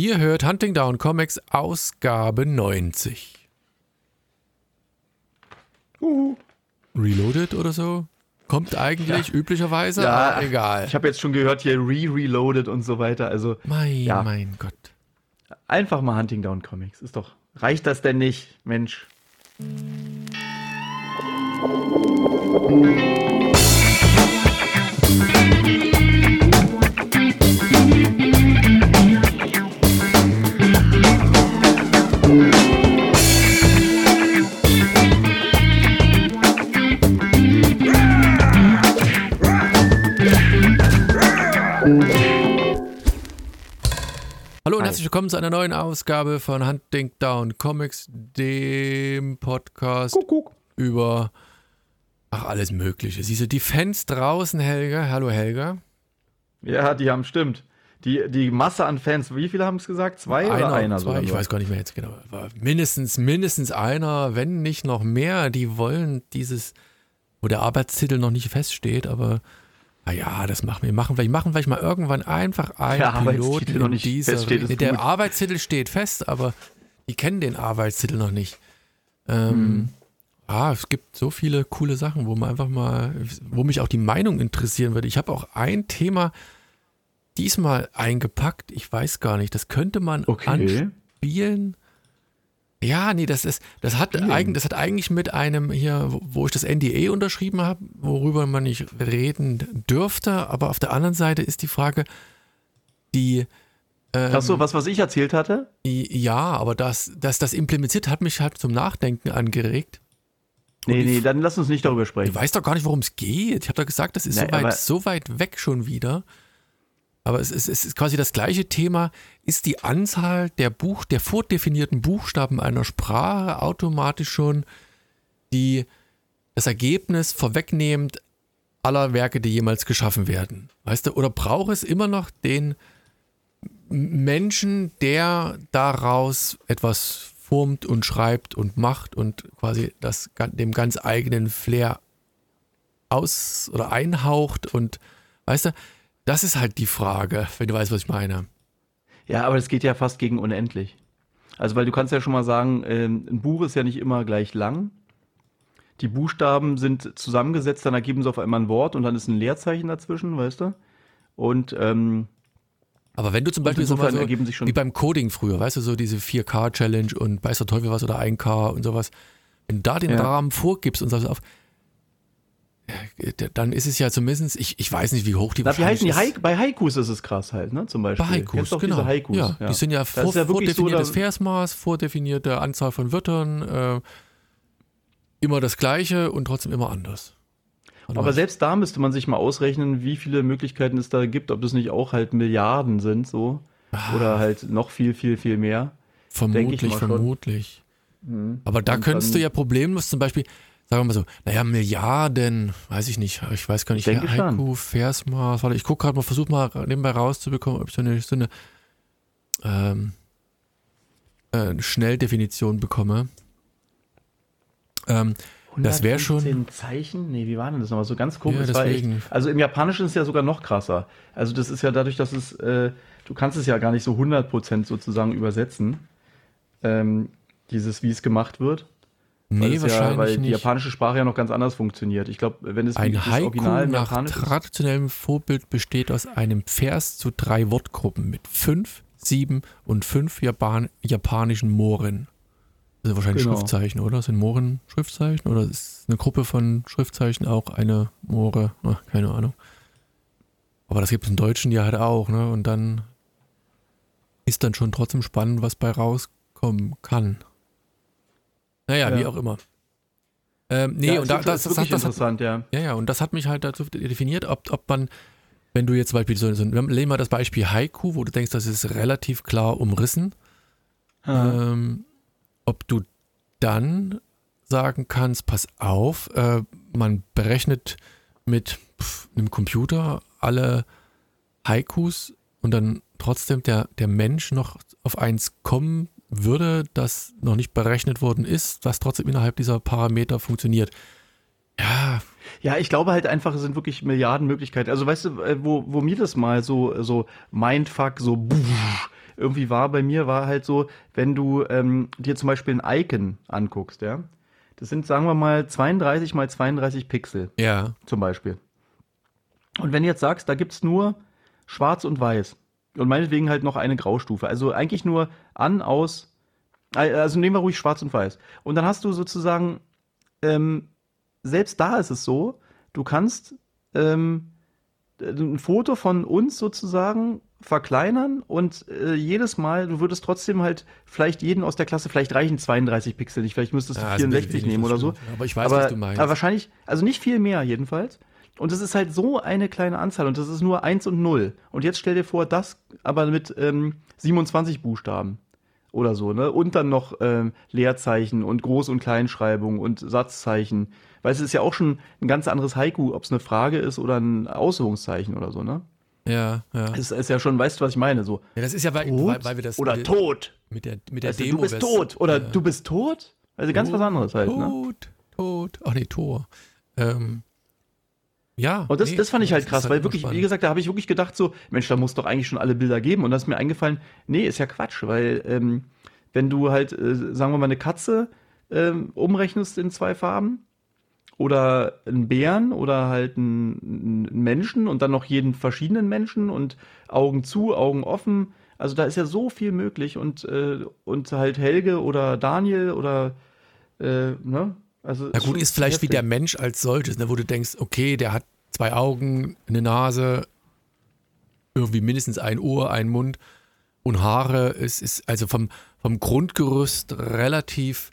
Ihr hört Hunting Down Comics Ausgabe 90. Uhu. Reloaded oder so? Kommt eigentlich Ja. üblicherweise, Ja, aber egal. Ich habe jetzt schon gehört hier re-reloaded und so weiter. Also mein, Ja. mein Gott. einfach mal Hunting Down Comics. Ist doch. Reicht das denn nicht, Mensch? Hallo herzlich willkommen zu einer neuen Ausgabe von Hunting Down Comics, dem Podcast Kuckuck. über ach alles Mögliche. Siehst du die Fans draußen, Helga? Hallo Helga. Ja, die haben stimmt. Die, die Masse an Fans, wie viele haben es gesagt? Zwei oder einer? zwei, ich weiß gar nicht mehr jetzt genau. Mindestens, mindestens einer, wenn nicht noch mehr, die wollen dieses, wo der Arbeitstitel noch nicht feststeht, aber naja, das machen wir. Machen vielleicht, machen vielleicht mal irgendwann einfach einen Der Piloten noch nicht dieser feststeht, Nee, Der gut. Arbeitstitel steht fest, aber die kennen den Arbeitstitel noch nicht. Ähm, Ah, es gibt so viele coole Sachen, wo man einfach mal, wo mich auch die Meinung interessieren würde. Ich habe auch ein Thema diesmal eingepackt. Ich weiß gar nicht. Das könnte man Okay. anspielen. Ja, nee, das ist, das hat, Spielen. eigen, das hat eigentlich mit einem hier, wo- ich das NDA unterschrieben habe, worüber man nicht reden dürfte. Aber auf der anderen Seite ist die Frage, die ähm, Ach so, was, was ich erzählt hatte? ja, aber das, das, das implementiert hat mich halt zum Nachdenken angeregt. Nee, nee, dann lass uns nicht darüber Ich sprechen. weiß doch gar nicht, worum es geht. Ich habe doch gesagt, das ist Nee, so, weit, so weit weg schon wieder. Aber es ist, es ist quasi das gleiche Thema. Ist die Anzahl der Buch, der vordefinierten Buchstaben einer Sprache automatisch schon die, das Ergebnis vorwegnehmend aller Werke, die jemals geschaffen werden? Weißt du? Oder braucht es immer noch den Menschen, der daraus etwas formt und schreibt und macht und quasi das dem ganz eigenen Flair aus oder einhaucht und weißt du, das ist halt die Frage, wenn du weißt, was ich meine. Ja, aber es geht ja fast gegen unendlich. Also, weil du kannst ja schon mal sagen, ähm, ein Buch ist ja nicht immer gleich lang. Die Buchstaben sind zusammengesetzt, dann ergeben sie auf einmal ein Wort und dann ist ein Leerzeichen dazwischen, weißt du? Und ähm, Aber wenn du zum Beispiel so, ergeben sich schon- wie beim Coding früher, weißt du, so diese 4K-Challenge und weiß der Teufel was oder 1K und sowas, wenn du da den Ja. Rahmen vorgibst und sagst auf, dann ist es ja zumindest, ich, ich weiß nicht, wie hoch die na, wie heißen die? Haik bei Haikus ist es krass halt, ne? Zum Beispiel. Bei Haikus, genau. Haikus? Ja, die sind ja, vor, ja so, vordefiniertes da- Versmaß, vordefinierte Anzahl von Wörtern, äh, immer das Gleiche und trotzdem immer anders. Aber was? selbst da müsste man sich mal ausrechnen, wie viele Möglichkeiten es da gibt, ob das nicht auch halt Milliarden sind, so. Ah. Oder halt noch viel, viel, viel mehr. Vermutlich, vermutlich. Aber da Und könntest du ja problemlos zum Beispiel, sagen wir mal so, naja, Milliarden, weiß ich nicht, ich weiß gar nicht, Ich denke. Haiku, Versmaß, warte, ich gucke gerade mal, versuch mal nebenbei rauszubekommen, ob ich so eine, so eine ähm, äh, Schnelldefinition bekomme. Ähm, Das wär schon- 115 Zeichen? Nee, wie war denn das nochmal? So ganz komisch. Ja, echt, also im Japanischen ist es ja sogar noch krasser. Also das ist ja dadurch, dass es, äh, du kannst es ja gar nicht so 100% sozusagen übersetzen. Ähm, dieses, wie es gemacht wird. Weil nee, es wahrscheinlich ja, weil die nicht. japanische Sprache ja noch ganz anders funktioniert. Ich glaube, wenn es Ein Haiku Original nach traditionellem Vorbild besteht aus einem Vers zu drei Wortgruppen mit fünf, sieben und fünf Japan japanischen Mohren. Das sind wahrscheinlich Genau. Schriftzeichen, oder? Sind Mohren Schriftzeichen? Oder ist eine Gruppe von Schriftzeichen auch eine Moore? Ach, keine Ahnung. Aber das gibt es im Deutschen ja halt auch, ne? Und dann ist dann schon trotzdem spannend, was bei rauskommen kann. Naja, Ja. wie auch immer. Ähm, nee, ja, und da, das, ist das, das, hat, interessant, ja. ja, ja, und das hat mich halt dazu definiert, ob, ob man, wenn du jetzt zum Beispiel so, so wir nehmen mal das Beispiel Haiku, wo du denkst, das ist relativ klar umrissen, ähm, ob du dann sagen kannst, pass auf, äh, man berechnet mit pf, einem Computer alle Haikus und dann trotzdem der, der Mensch noch auf eins kommen würde, das noch nicht berechnet worden ist, was trotzdem innerhalb dieser Parameter funktioniert. Ja, Ja, ich glaube halt einfach, es sind wirklich Milliarden Möglichkeiten. Also weißt du, äh, wo, wo mir das mal so, so Mindfuck, so irgendwie war bei mir, war halt so, wenn du ähm, dir zum Beispiel ein Icon anguckst, ja. Das sind, sagen wir mal, 32 mal 32 Pixel Ja. zum Beispiel. Und wenn du jetzt sagst, da gibt's nur schwarz und weiß und meinetwegen halt noch eine Graustufe, also eigentlich nur an, aus, also nehmen wir ruhig schwarz und weiß. Und dann hast du sozusagen, ähm, selbst da ist es so, du kannst ähm, ein Foto von uns sozusagen verkleinern und äh, jedes Mal, du würdest trotzdem halt vielleicht jeden aus der Klasse, vielleicht reichen 32 Pixel nicht, vielleicht müsstest du Ja, ist ein bisschen 64 wenig, nehmen oder so. Aber ich weiß, aber, was du meinst. aber wahrscheinlich, also nicht viel mehr jedenfalls. Und es ist halt so eine kleine Anzahl und das ist nur 1 und 0. Und jetzt stell dir vor, das aber mit ähm, 27 Buchstaben oder so, ne? Und dann noch ähm, Leerzeichen und Groß- und Kleinschreibung und Satzzeichen. Weil es ist ja auch schon ein ganz anderes Haiku, ob es eine Frage ist oder ein Ausführungszeichen oder so, ne? Ja, ja. Es ist ja schon, weißt du, was ich meine? So. ja das ist ja, weil, Tot weil, weil wir das oder mit, tot. mit der, mit der Weißt du, Demo. du bist tot. Oder ja. du bist tot? Also ganz was anderes halt, ne? Tot, tot. Ach nee, Tor. Ähm, ja. Und das, nee, das fand ich halt krass, weil immer wirklich, wie spannend. gesagt, da habe ich wirklich gedacht so, Mensch, da muss doch eigentlich schon alle Bilder geben. Und da ist mir eingefallen, nee, ist ja Quatsch, weil ähm, wenn du halt, äh, sagen wir mal, eine Katze ähm, umrechnest in zwei Farben oder einen Bären oder halt einen, einen Menschen und dann noch jeden verschiedenen Menschen und Augen zu, Augen offen. Also da ist ja so viel möglich und, äh, und halt Helge oder Daniel oder äh, ne? Also Na gut, ist vielleicht wie heftig. der Mensch als solches, ne, wo du denkst, okay, der hat zwei Augen, eine Nase, irgendwie mindestens ein Ohr, ein Mund und Haare. Es ist also vom, vom Grundgerüst relativ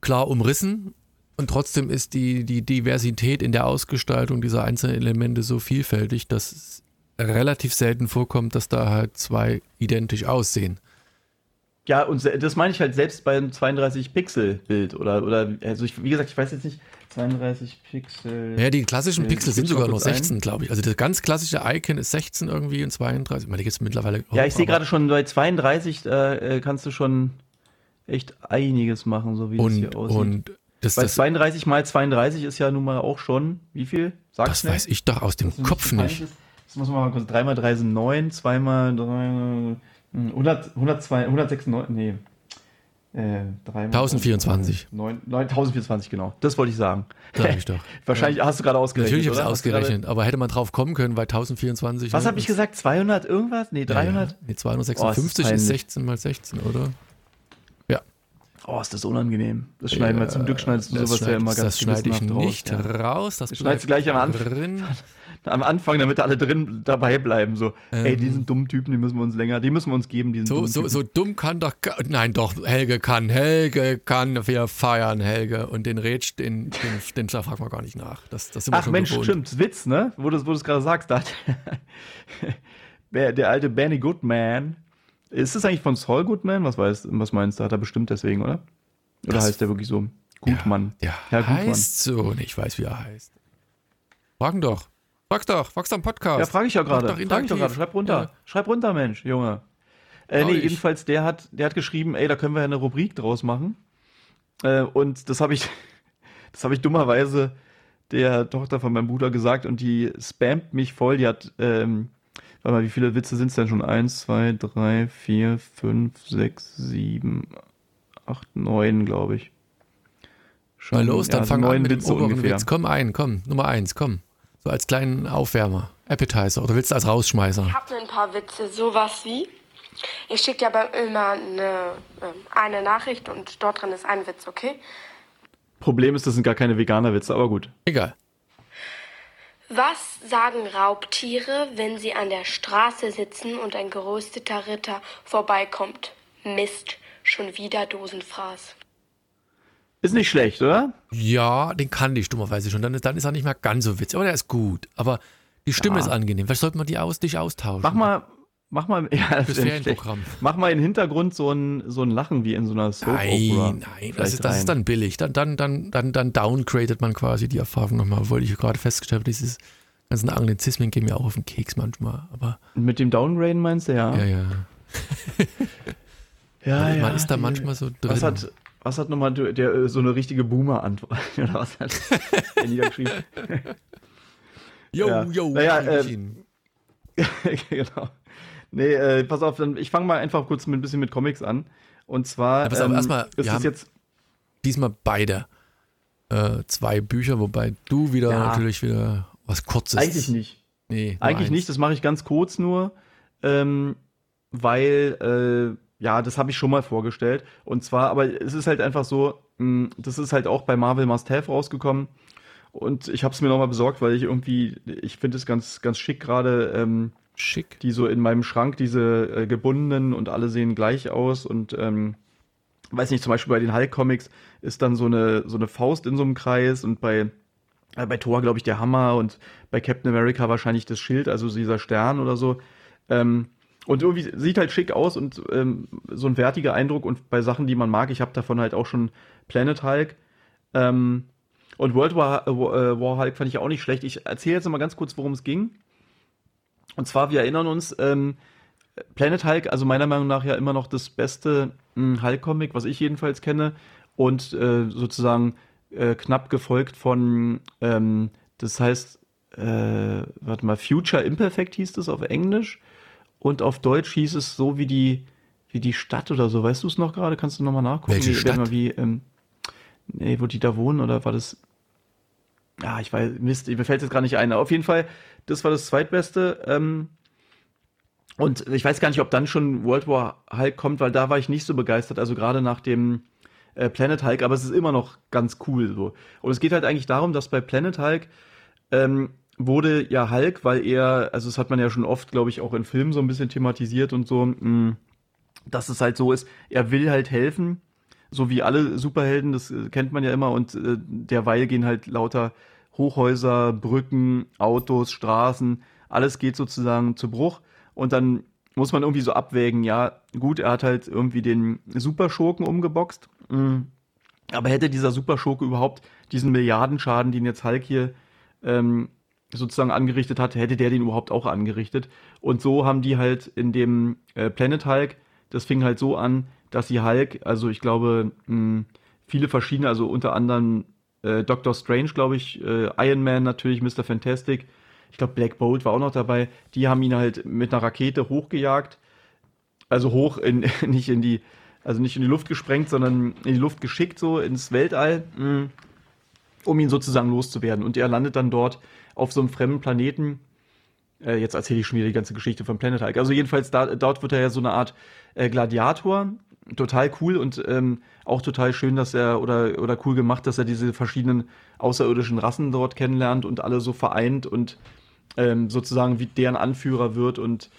klar umrissen. Und trotzdem ist die, die Diversität in der Ausgestaltung dieser einzelnen Elemente so vielfältig, dass es relativ selten vorkommt, dass da halt zwei identisch aussehen. Ja, und das meine ich halt selbst beim 32-Pixel-Bild oder, oder, also ich, wie gesagt, ich weiß jetzt nicht, 32 Pixel. Ja, die klassischen Äh, Pixel sind sogar nur kurz ein. 16, glaube ich. Also das ganz klassische Icon ist 16 irgendwie und 32. Ich meine, die gibt es mittlerweile auch. Ja, ich sehe gerade schon bei 32, da äh, kannst du schon echt einiges machen, so wie es Und, hier aussieht. und das, Bei das, 32 mal 32 ist ja nun mal auch schon, wie viel? Sag das schnell. weiß ich doch aus dem Kopf nicht. Das muss man mal kurz. 3 mal 3 sind 9, 2 mal 3, 100, 102, 196, nee. Äh, 3 mal 1024. 9, 9024, genau. Das wollte ich sagen. Sag ich doch. Wahrscheinlich hast du gerade ausgerechnet. Natürlich habe ich es ausgerechnet, aber hätte man drauf kommen können, weil 1024. Was ne, habe ich gesagt? 200 irgendwas? Nee, 300? Ja, nee, 256 Oh, ist ist peinlich. 16 mal 16, oder? Oh, ist das unangenehm. Das schneiden wir. Zum Glück schneidest du sowas ja immer ganz Das schneide ich raus, nicht ja. raus. Das Das schneidest du gleich am Anfang. Am Anfang, damit alle drin dabei bleiben. So, ey, Ähm. diesen dummen Typen, den müssen wir uns länger, die müssen wir uns geben, diesen So, dummen so, Typen. so dumm kann doch. Nein, doch, Helge kann. Helge kann. Wir feiern Helge. Und den Rätsch, den, den, den fragen wir gar nicht nach. Das, das Ach Mensch, gewohnt. stimmt, Witz, ne? Wo du es gerade sagst, da der, alte Benny Goodman. Ist das eigentlich von Saul Goodman? Was weißt, was meinst du? Hat er bestimmt deswegen, oder? Oder Das- heißt der wirklich so? Gutmann. Ja, Herr Gutmann. heißt so. Und ich weiß, wie er heißt. Fragen doch. Frag doch. Frag's am Podcast. Ja, frage ich ja gerade. Doch Frag ich doch gerade. Schreib runter. Ja. Schreib runter, Mensch, Junge. Äh, nee, jedenfalls, der hat, der hat geschrieben, ey, da können wir ja eine Rubrik draus machen. Äh, und das habe ich, das habe ich dummerweise der Tochter von meinem Bruder gesagt und die spammt mich voll. Die hat, ähm, warte mal, wie viele Witze sind es denn schon? Eins, zwei, drei, vier, fünf, sechs, sieben, acht, neun, glaube ich. Schon, Mal los, dann ja, fang neun an mit dem Witze oberen ungefähr. Witz. Komm ein, komm. Nummer eins, komm. So als kleinen Aufwärmer. Appetizer. Oder willst du als Rausschmeißer? Ich habe ein paar Witze, sowas wie. Ihr schickt ja immer eine, ähm, eine Nachricht und dort drin ist ein Witz, okay? Problem ist, das sind gar keine Veganer-Witze, aber gut. Egal. Was sagen Raubtiere, wenn sie an der Straße sitzen und ein gerösteter Ritter vorbeikommt? Mist, schon wieder Dosenfraß. Ist nicht schlecht, oder? Ja, den kannte ich dummerweise schon. Dann ist, dann ist er nicht mehr ganz so witzig. Aber der ist gut. Aber die Stimme Ja. ist angenehm. Vielleicht sollte man die aus dich austauschen. Mach mal, mach mal, ja, das ja. Ferienprogramm. Mach mal im Hintergrund so ein, so ein Lachen wie in so einer Soap Nein, Opera. nein, das ist, das ist dann billig. Dann, dann, dann, dann, dann downgradet man quasi die Erfahrung nochmal, wollte ich gerade festgestellt habe, dieses ganzen Anglizismen gehen mir auch auf den Keks manchmal. Aber Mit dem Downgraden meinst du, ja? ja, ja. ja, man ist da manchmal so drin. Was hat, was hat nochmal der, der, äh, so eine richtige Boomer-Antwort? Oder was hat der niedergeschrieben? Yo, ja. yo, Naja, äh, genau. Nee, äh, pass auf, dann, ich fange mal einfach kurz mit ein bisschen mit Comics an. Und zwar Ja, pass auf, ähm, erstmal, ist wir haben- jetzt Diesmal beide äh, zwei Bücher, wobei du wieder Ja. natürlich wieder was Kurzes. eigentlich nicht. Nee, Eigentlich eins. nicht, das mache ich ganz kurz nur, ähm, weil, äh, ja, das habe ich schon mal vorgestellt. Und zwar, aber es ist halt einfach so, mh, das ist halt auch bei Marvel Must Have rausgekommen. Und ich habe es mir nochmal besorgt, weil ich irgendwie, ich finde es ganz, ganz schick gerade, ähm, Schick. die so in meinem Schrank, diese äh, gebundenen und alle sehen gleich aus und ähm, weiß nicht, zum Beispiel bei den Hulk-Comics ist dann so eine, so eine Faust in so einem Kreis und bei, äh, bei Thor, glaube ich, der Hammer und bei Captain America wahrscheinlich das Schild, also dieser Stern oder so. Ähm, und irgendwie sieht halt schick aus und ähm, so ein wertiger Eindruck und bei Sachen, die man mag, ich habe davon halt auch schon Planet Hulk. Ähm, und World War, äh, War Hulk fand ich auch nicht schlecht. Ich erzähle jetzt mal ganz kurz, worum es ging. Und zwar, wir erinnern uns, ähm, Planet Hulk, also meiner Meinung nach ja immer noch das beste mh, Hulk-Comic, was ich jedenfalls kenne. Und äh, sozusagen äh, knapp gefolgt von, ähm, das heißt, äh, warte mal, Future Imperfect hieß das auf Englisch. Und auf Deutsch hieß es so wie die, wie die Stadt oder so. Weißt du es noch gerade? Kannst du nochmal nachgucken? Welche Wie- Stadt? Mal, wie, ähm, nee, wo die da wohnen oder war das ja, ich weiß, Mist, mir fällt jetzt gar nicht ein. Auf jeden Fall, das war das zweitbeste. Ähm, und ich weiß gar nicht, ob dann schon World War Hulk kommt, weil da war ich nicht so begeistert. Also gerade nach dem äh, Planet Hulk, aber es ist immer noch ganz cool so. Und es geht halt eigentlich darum, dass bei Planet Hulk ähm, wurde ja Hulk, weil er, also das hat man ja schon oft, glaube ich, auch in Filmen so ein bisschen thematisiert und so, mh, dass es halt so ist, er will halt helfen, so wie alle Superhelden, das äh, kennt man ja immer, und äh, derweil gehen halt lauter Hochhäuser, Brücken, Autos, Straßen, alles geht sozusagen zu Bruch. Und dann muss man irgendwie so abwägen, ja, gut, er hat halt irgendwie den Superschurken umgeboxt. mm, Aber hätte dieser Superschurke überhaupt diesen Milliardenschaden, den jetzt Hulk hier ähm, sozusagen angerichtet hat, hätte der den überhaupt auch angerichtet. Und so haben die halt in dem äh, Planet Hulk, das fing halt so an, dass sie Hulk, also ich glaube, mh, viele verschiedene, also unter anderem äh, Doctor Strange, glaube ich, äh, Iron Man natürlich, Mr. Fantastic, ich glaube Black Bolt war auch noch dabei, die haben ihn halt mit einer Rakete hochgejagt, also hoch in, nicht in die, also nicht in die Luft gesprengt, sondern in die Luft geschickt, so ins Weltall, mh, um ihn sozusagen loszuwerden. Und er landet dann dort auf so einem fremden Planeten. Äh, jetzt erzähle ich schon wieder die ganze Geschichte von Planet Hulk. Also jedenfalls, da, dort wird er ja so eine Art äh, Gladiator. Total cool und ähm, auch total schön, dass er, oder, oder cool gemacht, dass er diese verschiedenen außerirdischen Rassen dort kennenlernt und alle so vereint und ähm, sozusagen wie deren Anführer wird und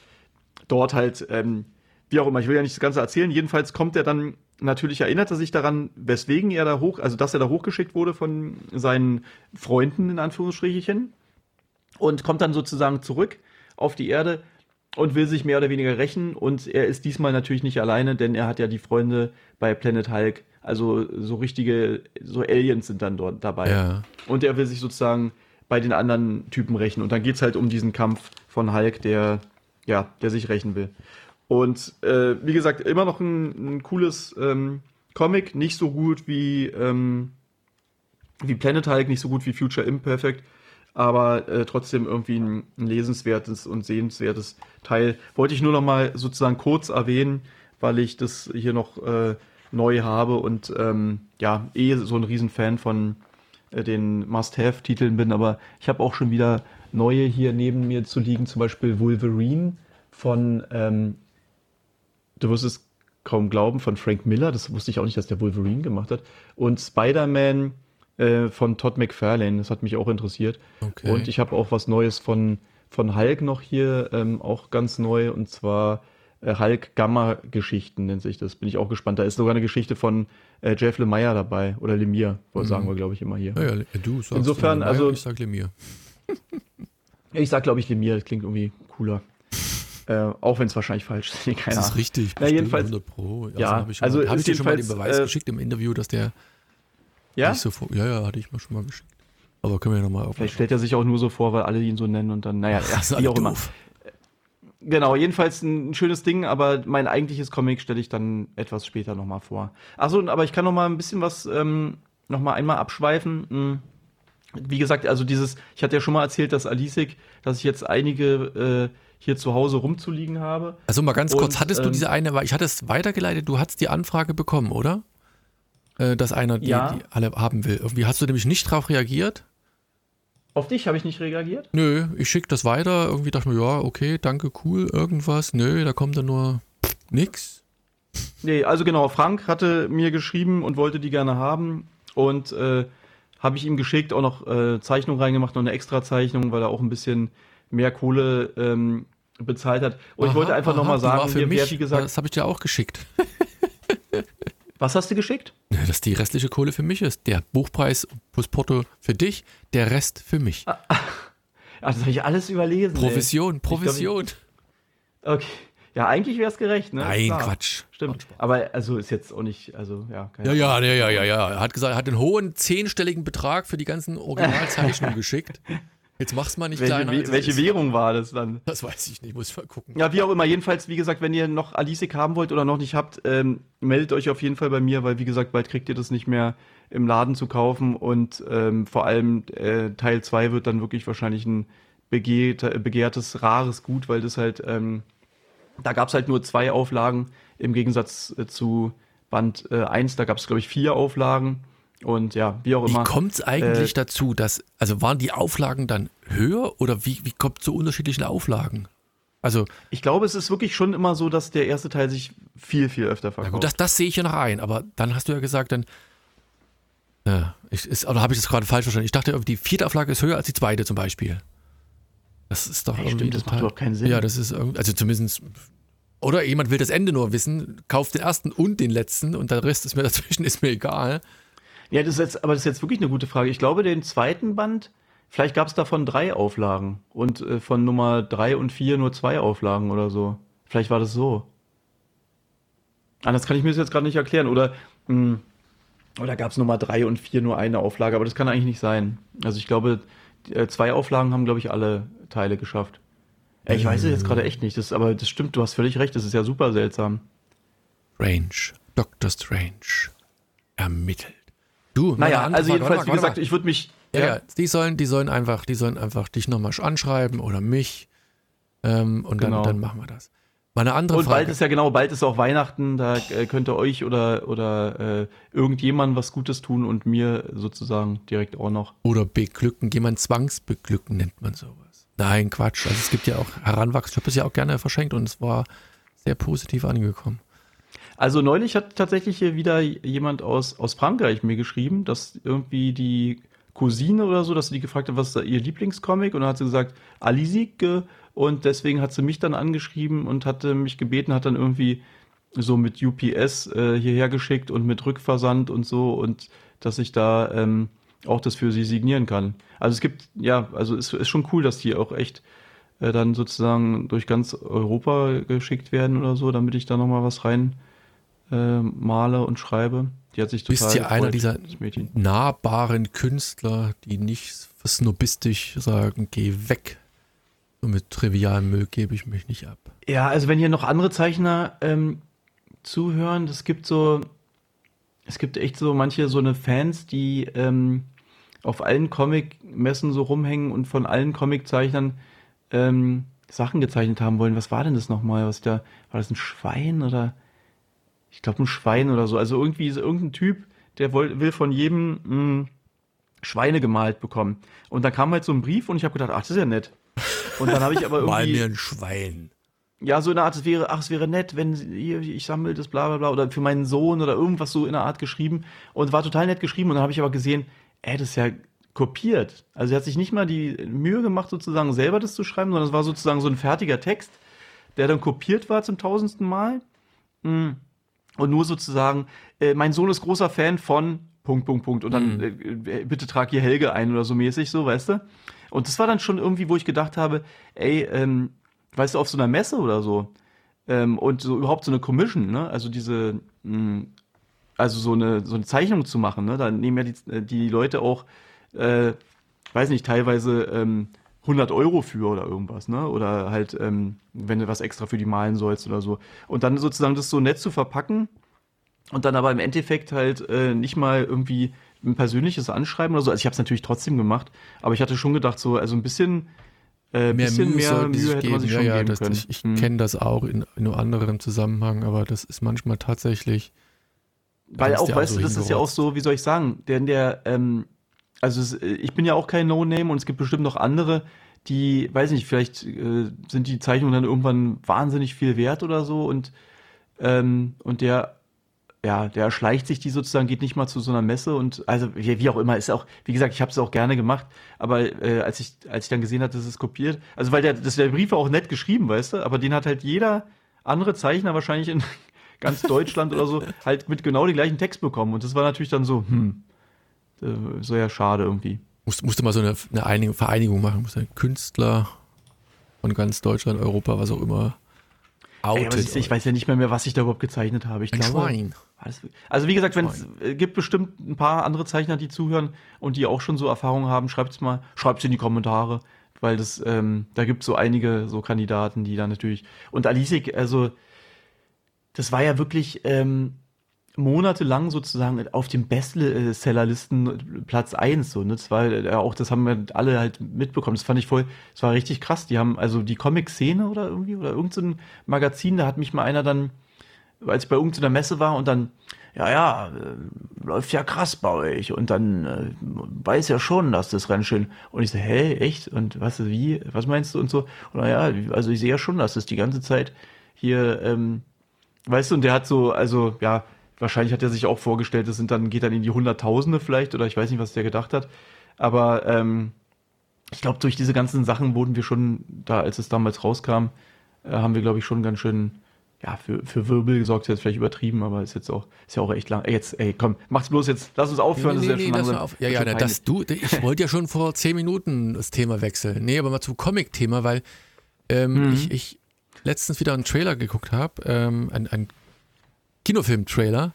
dort halt, ähm, wie auch immer, ich will ja nicht das Ganze erzählen, jedenfalls kommt er dann, natürlich erinnert er sich daran, weswegen er da hoch, also dass er da hochgeschickt wurde von seinen Freunden, in Anführungsstrichen, und kommt dann sozusagen zurück auf die Erde und will sich mehr oder weniger rächen und er ist diesmal natürlich nicht alleine, denn er hat ja die Freunde bei Planet Hulk, also so richtige, so Aliens sind dann dort dabei. Ja. Und er will sich sozusagen bei den anderen Typen rächen. Und dann geht's halt um diesen Kampf von Hulk, der, ja, der sich rächen will. Und äh, wie gesagt, immer noch ein, ein cooles ähm, Comic, nicht so gut wie, ähm, wie Planet Hulk, nicht so gut wie Future Imperfect, aber äh, trotzdem irgendwie ein, ein lesenswertes und sehenswertes Teil. Wollte ich nur noch mal sozusagen kurz erwähnen, weil ich das hier noch äh, neu habe und ähm, ja, eh so ein Riesenfan von äh, den Must-Have-Titeln bin, aber ich habe auch schon wieder neue hier neben mir zu liegen, zum Beispiel Wolverine von, ähm, du wirst es kaum glauben, von Frank Miller, das wusste ich auch nicht, dass der Wolverine gemacht hat, und Spider-Man äh, von Todd McFarlane, das hat mich auch interessiert. Okay. Und ich habe auch was Neues von, von Hulk noch hier, ähm, auch ganz neu, und zwar äh, Hulk Gamma-Geschichten nennt sich das. Bin ich auch gespannt. Da ist sogar eine Geschichte von äh, Jeff Lemire dabei, oder Lemire, mhm. sagen wir, glaube ich, immer hier. Ja, ja, du sagst Insofern, Lemire, also- Ich sag Lemire. Ich sag, glaube ich, Lemire, das klingt irgendwie cooler. Äh, auch wenn es wahrscheinlich falsch ist. Keine Das ist richtig. Na, bestimmt, jedenfalls- 100 Pro. Also Ja, habe ich, schon also hab ist ich dir schon mal den Beweis äh, geschickt im Interview, dass der Ja? so vor. Ja, ja, hatte ich mal schon mal geschickt. Aber können wir ja nochmal auf. Vielleicht stellt er sich auch nur so vor, weil alle ihn so nennen und dann, naja, Das ja, ist wie auch immer. doof. Genau, jedenfalls ein schönes Ding, aber mein eigentliches Comic stelle ich dann etwas später nochmal vor. Achso, aber ich kann noch mal ein bisschen was ähm, noch mal einmal abschweifen. Hm. Wie gesagt, also dieses, ich hatte ja schon mal erzählt, dass Alisik, dass ich jetzt einige hier zu Hause rumzuliegen habe. Also mal ganz kurz, Und, hattest du ähm, diese eine, ich hatte es weitergeleitet, du hattest die Anfrage bekommen, oder? Äh, dass einer die, Ja. die alle haben will. Irgendwie hast du nämlich nicht drauf reagiert? Auf dich habe ich nicht reagiert? Nö, ich schicke das weiter. Irgendwie dachte ich mir, ja, okay, danke, cool, irgendwas. Nö, da kommt dann nur nix. Nee, also genau, Frank hatte mir geschrieben und wollte die gerne haben. Und äh, habe ich ihm geschickt, auch noch äh, Zeichnung reingemacht, noch eine extra Zeichnung, weil er auch ein bisschen mehr Kohle ähm, bezahlt hat. Und ich Aha, wollte einfach nochmal die war sagen, für mich, wer, wie gesagt, das habe ich dir auch geschickt. was hast du geschickt? Dass die restliche Kohle für mich ist. Der Buchpreis plus Porto für dich, der Rest für mich. Ah, das habe ich alles überlesen. ey. Provision, Provision. Okay. Ja, eigentlich wäre es gerecht, ne? Nein, Klar. Quatsch. Stimmt. Aber also ist jetzt auch nicht, also ja. Ja, ja, ja, ja, ja, ja. Er hat gesagt, er hat einen hohen zehnstelligen Betrag für die ganzen Originalzeichnungen geschickt. Jetzt mach's mal nicht Welche, kleiner. es welche. Währung war das dann? Das weiß ich nicht, muss ich mal gucken. Ja, wie auch immer. Jedenfalls, wie gesagt, wenn ihr noch Alisik haben wollt oder noch nicht habt, ähm, meldet euch auf jeden Fall bei mir, weil wie gesagt, bald kriegt ihr das nicht mehr im Laden zu kaufen und ähm, vor allem äh, Teil 2 wird dann wirklich wahrscheinlich ein begehrt, begehrtes, rares Gut, weil das halt, ähm, da gab es halt nur zwei Auflagen im Gegensatz äh, zu Band äh, 1, da gab es, glaube ich, vier Auflagen und ja, wie auch Wie immer. kommt's eigentlich äh, dazu, dass, also waren die Auflagen dann höher oder wie, wie kommt zu unterschiedlichen Auflagen? Also, Ich glaube, es ist wirklich schon immer so, dass der erste Teil sich viel, viel öfter na verkauft. gut, das, das sehe ich ja noch ein, aber dann hast du ja gesagt, dann, ja, ich, ist, oder habe ich das gerade falsch verstanden? Ich dachte, die vierte Auflage ist höher als die zweite zum Beispiel. Das ist doch Ey, irgendwie stimmt, das macht überhaupt keinen Sinn. Ja, das ist irgendwie, also zumindest, oder jemand will das Ende nur wissen, kauft den ersten und den letzten und der Rest ist mir dazwischen, ist mir egal. Ja, das ist jetzt, aber das ist jetzt wirklich eine gute Frage. Ich glaube, den zweiten Band, vielleicht gab es davon drei Auflagen und äh, von Nummer drei und vier nur zwei Auflagen oder so. Vielleicht war das so. Anders kann ich mir das jetzt gerade nicht erklären. Oder, mh, oder gab es Nummer drei und vier nur eine Auflage, aber das kann eigentlich nicht sein. Also ich glaube, äh, zwei Auflagen haben, glaube ich, alle Teile geschafft. Ey, ich weiß es jetzt gerade echt nicht. Das, aber das stimmt, du hast völlig recht, das ist ja super seltsam. Strange, Dr. Strange, ermittelt. Du, Naja, andere also jedenfalls, wie gesagt, ich würde mich. Ja, ja, die sollen, die sollen einfach, die sollen einfach dich nochmal anschreiben oder mich. Ähm, und Genau. dann, dann machen wir das. Meine andere Und Frage. bald ist ja genau, bald ist auch Weihnachten, da äh, könnt ihr euch oder, oder äh, irgendjemandem was Gutes tun und mir sozusagen direkt auch noch. oder beglücken, jemand zwangsbeglücken nennt man sowas. Nein, Quatsch. Also es gibt ja auch Heranwachsen. Ich habe es ja auch gerne verschenkt und es war sehr positiv angekommen. Also neulich hat tatsächlich hier wieder jemand aus, aus Frankreich mir geschrieben, dass irgendwie die Cousine oder so, dass sie die gefragt hat, was ist da ihr Lieblingscomic und dann hat sie gesagt, Alisik äh, und deswegen hat sie mich dann angeschrieben und hatte mich gebeten, hat dann irgendwie so mit UPS äh, hierher geschickt und mit Rückversand und so und dass ich da ähm, auch das für sie signieren kann. Also es gibt, ja, also es ist schon cool, dass die auch echt äh, dann sozusagen durch ganz Europa geschickt werden oder so, damit ich da nochmal was rein äh, male und schreibe. Die hat sich total Bist ja einer dieser nahbaren Künstler, die nicht snobistisch sagen, geh weg. Und mit trivialem Müll gebe ich mich nicht ab. Ja, also wenn hier noch andere Zeichner ähm, zuhören, es gibt so, es gibt echt so manche so eine Fans, die ähm, auf allen Comic-Messen so rumhängen und von allen Comiczeichnern ähm, Sachen gezeichnet haben wollen. Was war denn das nochmal? Was da, war das ein Schwein oder? Ich glaube ein Schwein oder so. Also irgendwie ist irgendein Typ, der will von jedem mh, Schweine gemalt bekommen. Und dann kam halt so ein Brief und ich habe gedacht, ach, das ist ja nett. Und dann habe ich aber Mal irgendwie mir ein Schwein. ja, so eine Art, es wäre, ach, es wäre nett, wenn ich sammle das, bla bla bla, oder für meinen Sohn oder irgendwas so in der Art geschrieben. Und war total nett geschrieben. Und dann habe ich aber gesehen, ey, das ist ja kopiert. Also er hat sich nicht mal die Mühe gemacht, sozusagen selber das zu schreiben, sondern es war sozusagen so ein fertiger Text, der dann kopiert war zum tausendsten Mal. Mm. Und nur sozusagen, äh, mein Sohn ist großer Fan von Punkt, Punkt, Punkt. Und dann, äh, bitte trag hier Helge ein oder so mäßig, so, weißt du? Und das war dann schon irgendwie, wo ich gedacht habe, ey, ähm, weißt du, auf so einer Messe oder so, ähm, und so überhaupt so eine Commission, ne? Also diese, mh, also so eine, so eine Zeichnung zu machen, ne? Da nehmen ja die, äh, die Leute auch, äh, weiß nicht, teilweise ähm, 100 Euro für oder irgendwas, ne? Oder halt, ähm, wenn du was extra für die malen sollst oder so. Und dann sozusagen das so nett zu verpacken und dann aber im Endeffekt halt äh, nicht mal irgendwie ein persönliches Anschreiben oder so. Also ich habe es natürlich trotzdem gemacht, aber ich hatte schon gedacht, so, also ein bisschen Äh, mehr bisschen Mühe mehr Mühe hätte geben. man sich ja, schon ja, geben das, können. ich, ich Hm. kenne das auch in, in einem anderen Zusammenhang, aber das ist manchmal tatsächlich. Weil auch, weißt du, das ist ja auch so, wie soll ich sagen, denn der, ähm, also äh, ich bin ja auch kein No-Name und es gibt bestimmt noch andere, die, weiß nicht, vielleicht äh, sind die Zeichnungen dann irgendwann wahnsinnig viel wert oder so und, ähm, und der, ja, der erschleicht sich die sozusagen, geht nicht mal zu so einer Messe und also wie, wie auch immer, ist auch, wie gesagt, ich habe es auch gerne gemacht, aber äh, als ich als ich dann gesehen hatte, dass es kopiert, also weil der das der Brief war auch nett geschrieben, weißt du, aber den hat halt jeder andere Zeichner wahrscheinlich in ganz Deutschland oder so halt mit genau dem gleichen Text bekommen und das war natürlich dann so, hm, so ja schade irgendwie. Musst, musste mal so eine, eine Einigung, Vereinigung machen. Musste Künstler von ganz Deutschland, Europa, was auch immer. Ey, aber ich, ich weiß ja nicht mehr, mehr, was ich da überhaupt gezeichnet habe. Ich ein glaube, Schwein. Das- Also wie gesagt, wenn es äh, gibt bestimmt ein paar andere Zeichner, die zuhören und die auch schon so Erfahrungen haben, schreibt's mal, schreibt's in die Kommentare, weil das, ähm, da gibt so einige so Kandidaten, die da natürlich. Und Alisik, also das war ja wirklich ähm, monatelang sozusagen auf dem Bestsellerlisten Platz 1 so, ne? Das war ja auch, das haben wir alle halt mitbekommen. Das fand ich voll, das war richtig krass. Die haben also die Comic-Szene oder irgendwie oder irgendein Magazin, da hat mich mal einer dann als ich bei irgendeiner Messe war und dann, ja, ja, äh, läuft ja krass bei euch und dann äh, weiß ja schon, dass das Rennen schön. Und ich so, hä, echt? Und was, wie, was meinst du und so? Und naja, also ich sehe ja schon, dass das die ganze Zeit hier, ähm, weißt du, und der hat so, also ja, wahrscheinlich hat er sich auch vorgestellt, das sind dann, geht dann in die Hunderttausende vielleicht oder ich weiß nicht, was der gedacht hat. Aber ähm, ich glaube, durch diese ganzen Sachen wurden wir schon, da als es damals rauskam, äh, haben wir, glaube ich, schon ganz schön ja, für, für Wirbel gesorgt, ist jetzt vielleicht übertrieben, aber ist jetzt auch, ist ja auch echt lang. Ey, jetzt, ey, komm, mach's bloß jetzt, lass uns aufhören, das ist ja schon lass langsam. auf. Ja, ja, schon peinlich. das du, ich wollte ja schon vor zehn Minuten das Thema wechseln. Nee, aber mal zum Comic-Thema, weil ähm, Mhm. ich, ich letztens wieder einen Trailer geguckt habe, ähm, ein, ein Kinofilm-Trailer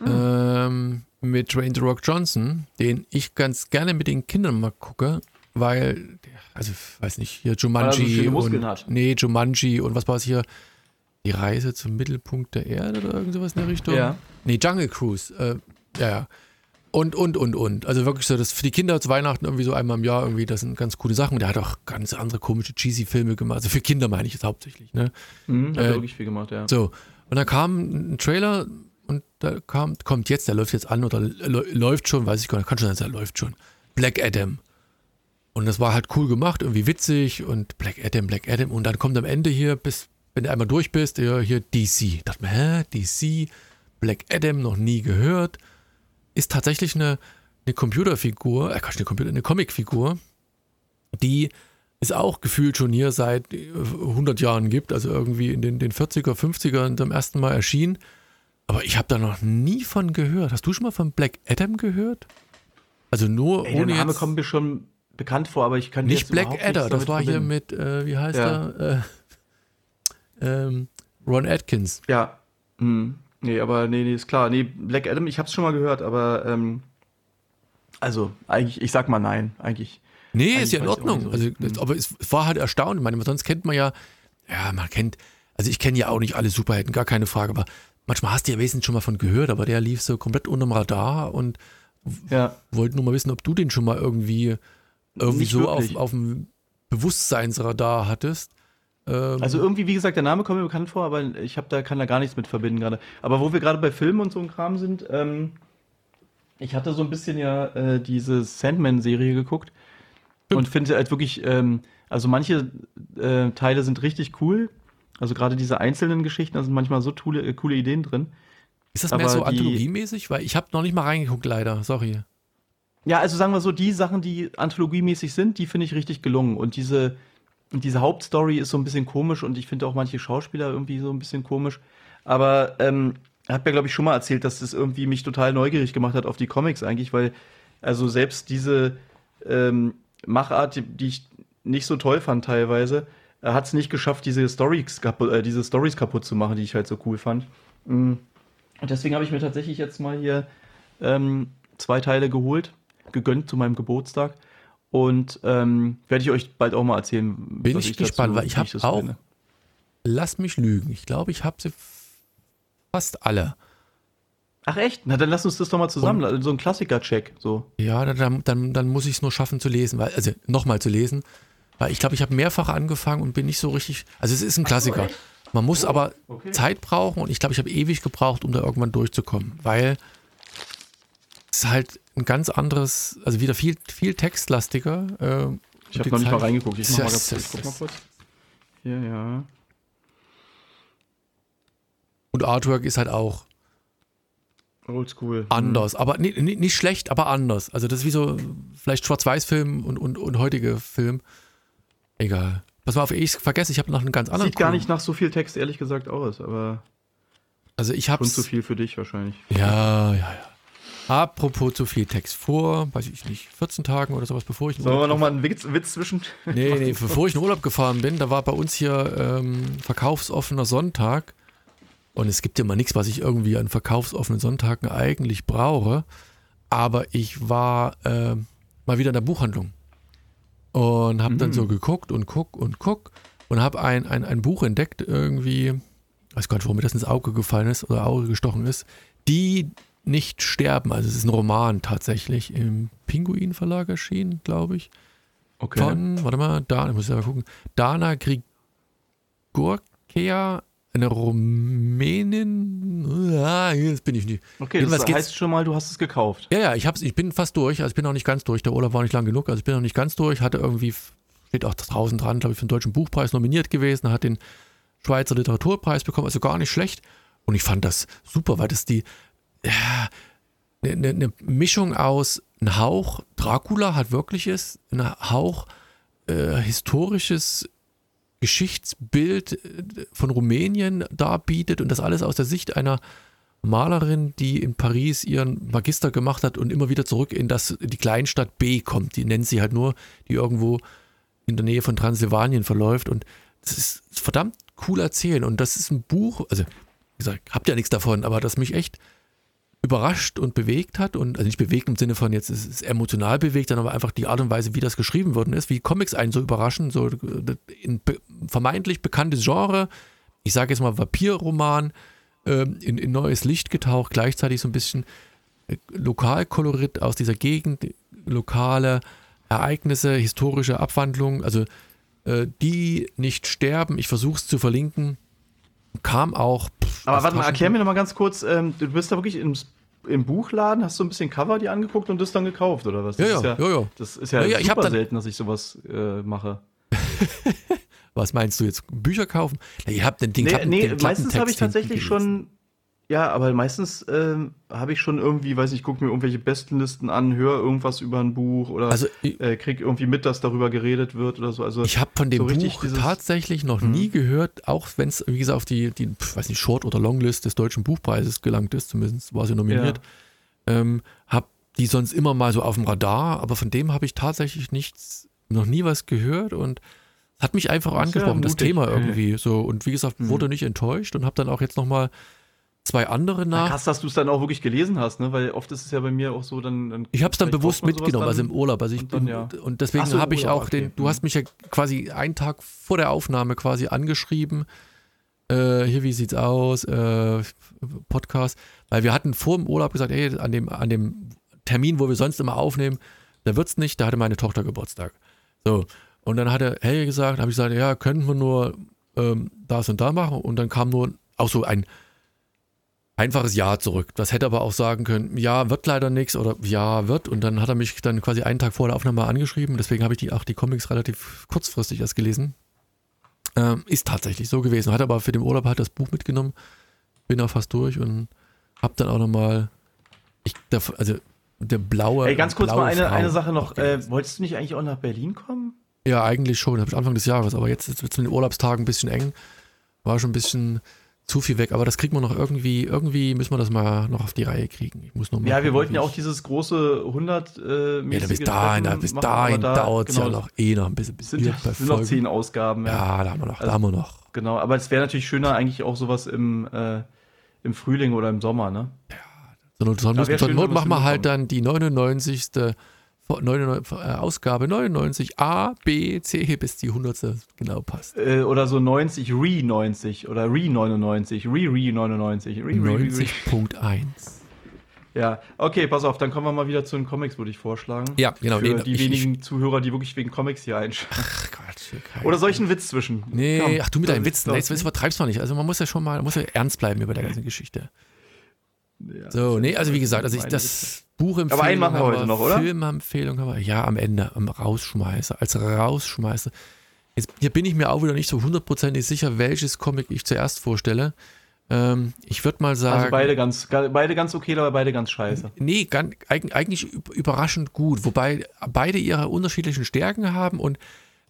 Mhm. ähm, mit Dwayne The Rock Johnson, den ich ganz gerne mit den Kindern mal gucke, weil, also, weiß nicht, hier er Jumanji Muskeln und, hat. nee, Jumanji und was war es hier? Die Reise zum Mittelpunkt der Erde oder irgend sowas in der Richtung? Ja. Nee, Jungle Cruise. Äh, ja, ja. Und, und, und, und. Also wirklich so, das für die Kinder zu Weihnachten irgendwie so einmal im Jahr irgendwie, das sind ganz coole Sachen. Der hat auch ganz andere komische, cheesy Filme gemacht. Also für Kinder meine ich jetzt hauptsächlich, ne? Mhm, hat Äh, wirklich viel gemacht, ja. So. Und dann kam ein Trailer und da kam, kommt jetzt, der läuft jetzt an oder lä- läuft schon, weiß ich gar nicht, kann schon sein, der läuft schon. Black Adam. Und das war halt cool gemacht, irgendwie witzig und Black Adam, Black Adam. Und dann kommt am Ende hier, bis, wenn du einmal durch bist, ja, hier DC. Dachte mir, hä, DC, Black Adam, noch nie gehört. Ist tatsächlich eine, eine Computerfigur, äh, eine Computer, eine Comicfigur, die es auch gefühlt schon hier seit äh, 100 Jahren gibt, also irgendwie in den, den 40er, 50er zum ersten Mal erschien. Aber ich habe da noch nie von gehört. Hast du schon mal von Black Adam gehört? Also nur Ey, der ohne Name jetzt, kommt mir schon bekannt vor, aber ich kann nicht jetzt Black Adder, das war hier mit, äh, wie heißt Ja. er? Äh, ähm, Ron Atkins. Ja. Hm. Nee, aber nee, nee, ist klar. Nee, Black Adam, ich hab's schon mal gehört, aber ähm, also eigentlich, ich sag mal nein, eigentlich. Nee, Eigentlich ist ja in Ordnung. so. Also, das- aber es war halt erstaunlich. Ich meine, sonst kennt man ja, ja, man kennt, also ich kenne ja auch nicht alle Superhelden, gar keine Frage, aber manchmal hast du ja wesentlich schon mal von gehört, aber der lief so komplett unterm Radar und Ja. wollte nur mal wissen, ob du den schon mal irgendwie, irgendwie Nicht so auf, auf dem Bewusstseinsradar hattest. Ähm, Also irgendwie, wie gesagt, der Name kommt mir bekannt vor, aber ich hab da, kann da gar nichts mit verbinden gerade. Aber wo wir gerade bei Filmen und so einem Kram sind, ähm, ich hatte so ein bisschen ja äh, diese Sandman-Serie geguckt und finde halt wirklich, ähm, also manche äh, Teile sind richtig cool. Also gerade diese einzelnen Geschichten, da sind manchmal so coole, äh, coole Ideen drin. ist das mehr aber so die- anthologiemäßig? Weil ich habe noch nicht mal reingeguckt, leider. Sorry. Ja, also sagen wir so, die Sachen, die anthologiemäßig sind, die finde ich richtig gelungen. Und diese, diese Hauptstory ist so ein bisschen komisch und ich finde auch manche Schauspieler irgendwie so ein bisschen komisch. Aber ähm, er hat mir, glaube ich, schon mal erzählt, dass das irgendwie mich total neugierig gemacht hat auf die Comics eigentlich, weil also selbst diese ähm, Machart, die, die ich nicht so toll fand teilweise, er hat es nicht geschafft, diese Stories, kaputt, äh, diese Stories kaputt zu machen, die ich halt so cool fand. Mm. Und deswegen habe ich mir tatsächlich jetzt mal hier ähm, zwei Teile geholt, gegönnt zu meinem Geburtstag. Und ähm, werde ich euch bald auch mal erzählen. Bin was ich gespannt, weil ich wie hab das auch- finde. Lass mich lügen. Ich glaube, ich habe sie fast alle. Ach echt? Na dann lass uns das doch mal zusammen. also so ein Klassiker-Check. So. Ja, dann, dann, dann muss ich es nur schaffen zu lesen, weil, also nochmal zu lesen, Weil ich glaube, ich habe mehrfach angefangen und bin nicht so richtig. Also es ist ein Klassiker. Man muss Oh, aber okay. Zeit brauchen und ich glaube, ich habe ewig gebraucht, um da irgendwann durchzukommen. Weil es halt ein ganz anderes, also wieder viel, viel textlastiger. Äh, Ich habe noch nicht mal Zeit- reingeguckt. Ich mach mal Ja, ganz kurz. Guck mal kurz. Hier, ja. Und Artwork ist halt auch Oldschool. anders. Aber nicht, nicht, nicht schlecht, aber anders. Also das ist wie so vielleicht Schwarz-Weiß-Film und, und, und heutige Film. Egal. Pass mal auf, ich vergesse, ich habe noch einen ganz anderen. Sieht gar nicht nach so viel Text, ehrlich gesagt, aus, aber Also ich schon hab's. zu viel für dich wahrscheinlich. Ja, ja, ja. Apropos zu viel Text vor, weiß ich nicht, 14 Tagen oder sowas, bevor ich Sollen wir nochmal einen Witz, Witz zwischen. Nee, nee, bevor ich in Urlaub gefahren bin, da war bei uns hier ähm, verkaufsoffener Sonntag. Und es gibt ja mal nichts, was ich irgendwie an verkaufsoffenen Sonntagen eigentlich brauche. Aber ich war ähm, mal wieder in der Buchhandlung und habe dann Mhm. so geguckt und guck und guck und habe ein, ein, ein Buch entdeckt irgendwie, weiß gar nicht, warum mir das ins Auge gefallen ist oder Auge gestochen ist, die nicht sterben. Also es ist ein Roman tatsächlich im Pinguin Verlag erschienen, glaube ich. Okay. Von, warte mal, da, ich muss mal gucken. Dana Grigorkea, eine Rumänin. Ah, jetzt bin ich nicht. okay, Jedenfalls das heißt schon mal, du hast es gekauft. Ja, ja, ich, hab's, ich bin fast durch. Also ich bin noch nicht ganz durch. Der Urlaub war nicht lang genug. Also ich bin noch nicht ganz durch. Hatte irgendwie, steht auch draußen dran, glaube ich, für den Deutschen Buchpreis nominiert gewesen. Hat den Schweizer Literaturpreis bekommen. Also gar nicht schlecht. Und ich fand das super, weil das die, ja, eine, eine Mischung aus ein Hauch Dracula hat wirklich ist, ein Hauch äh, historisches Geschichtsbild äh, von Rumänien darbietet und das alles aus der Sicht einer Malerin, die in Paris ihren Magister gemacht hat und immer wieder zurück in das, in die Kleinstadt B kommt. Die nennt sie halt nur, die irgendwo in der Nähe von Transsilvanien verläuft. Und das ist verdammt cool erzählen. Und das ist ein Buch, also wie gesagt, habt ja nichts davon, aber das mich echt überrascht und bewegt hat und also nicht bewegt im Sinne von jetzt ist es emotional bewegt, sondern einfach die Art und Weise, wie das geschrieben worden ist, wie Comics einen so überraschen, so in be vermeintlich bekanntes Genre, ich sage jetzt mal Vampirroman, ähm, in, in neues Licht getaucht, gleichzeitig so ein bisschen äh, Lokalkolorit aus dieser Gegend, lokale Ereignisse, historische Abwandlungen, also äh, die nicht sterben, ich versuche es zu verlinken, kam auch. pff, Aber warte mal, erklär mir noch mal ganz kurz, ähm, du bist da wirklich im, im Buchladen, hast du ein bisschen Cover dir angeguckt und das dann gekauft, oder was? Ja, Das ja, ist ja, ja. Das ist ja, Ja, ja, ich hab super selten, dass ich sowas äh, mache. Was meinst du jetzt? Bücher kaufen? Ja, ihr habt den, den Nee, Klappen, nee den meistens habe ich tatsächlich schon, ja, aber meistens ähm, habe ich schon irgendwie, weiß nicht, gucke mir irgendwelche Bestenlisten an, höre irgendwas über ein Buch oder Also ich, äh, krieg irgendwie mit, dass darüber geredet wird oder so. Also ich habe von dem so Buch tatsächlich noch Mhm. nie gehört, auch wenn es, wie gesagt, auf die, die weiß nicht, Short- oder Longlist des Deutschen Buchpreises gelangt ist, zumindest war sie nominiert. Ähm, hab die sonst immer mal so auf dem Radar, aber von dem habe ich tatsächlich nichts, noch nie was gehört und es hat mich einfach ist ja angesprochen, das. Thema irgendwie so. Und wie gesagt, Mhm. wurde nicht enttäuscht und habe dann auch jetzt noch mal zwei andere nach. krass, dass du es dann auch wirklich gelesen hast, ne? Weil oft ist es ja bei mir auch so, dann. dann Ich habe es dann bewusst mitgenommen, also dann- im Urlaub. Also ich und dann, bin, ja. und deswegen so, habe ich Urlaub, auch den, okay. du Mhm. hast mich ja quasi einen Tag vor der Aufnahme quasi angeschrieben. Äh, hier, wie sieht's aus? Äh, Podcast. Weil wir hatten vor dem Urlaub gesagt, ey, an dem, an dem Termin, wo wir sonst immer aufnehmen, da wird's nicht, da hatte meine Tochter Geburtstag. So. Und dann hatte Helge gesagt, habe ich gesagt, ja, könnten wir nur ähm, das und da machen. Und dann kam nur auch so ein einfaches Ja zurück. Das hätte aber auch sagen können, ja, wird leider nichts oder ja, wird. Und dann hat er mich dann quasi einen Tag vor der Aufnahme angeschrieben. Deswegen habe ich die, auch die Comics relativ kurzfristig erst gelesen. Ähm, ist tatsächlich so gewesen. Hat aber für den Urlaub halt das Buch mitgenommen. Bin auch fast durch und habe dann auch nochmal, ich, der, also der blaue. Ey, ganz kurz mal eine, Frau eine Sache noch. Äh, wolltest du nicht eigentlich auch nach Berlin kommen? Ja, eigentlich schon. Habe ich Anfang des Jahres, aber jetzt, jetzt wird es mit den Urlaubstagen ein bisschen eng. War schon ein bisschen zu viel weg, aber das kriegt man noch irgendwie, irgendwie müssen wir das mal noch auf die Reihe kriegen. Ich muss noch mal Ja, wir wollten ja auch dieses große 100 äh, Ja, bis dahin, da, bis dahin da- dauert es ja genau, noch eh noch ein bisschen. Bis Sind, ja- sind noch zehn Ausgaben, ja. Ja, da haben wir noch, da Also- haben wir noch. Genau, aber es wäre natürlich schöner, eigentlich auch sowas im, äh, im Frühling oder im Sommer, ne? Sondern zur schön, Not wenn wir's machen wir halt dann die 99. 99 äh, Ausgabe 99 A, B, C, bis die 100. genau passt. Äh, oder so 90, Re 90 oder Re 99, Re Re 99, Re Re Re. Re. 90.1. Ja, okay, pass auf, dann kommen wir mal wieder zu den Comics, würde ich vorschlagen. Ja, genau. Für nee, die ich, wenigen Zuhörer, die wirklich wegen Comics hier einschalten. Ach Gott. Oder soll ich einen Witz zwischen? Nee, Komm, ach du mit deinen Witz Witzen, jetzt, übertreibst du mal nicht. Also man muss ja schon mal, muss ja ernst bleiben über der ganzen Geschichte. Ja, So, nee, also wie gesagt, also ich das Buchempfehlung Aber einen machen wir heute noch, oder? Filmempfehlung haben wir, ja, am Ende, am Rausschmeißer, als Rausschmeißer. Jetzt, hier bin ich mir auch wieder nicht so hundertprozentig sicher, welches Comic ich zuerst vorstelle. Ähm, ich würde mal sagen. Also beide ganz, beide ganz okay, aber beide ganz scheiße. Nee, ganz, eig- eigentlich üb- überraschend gut, wobei beide ihre unterschiedlichen Stärken haben und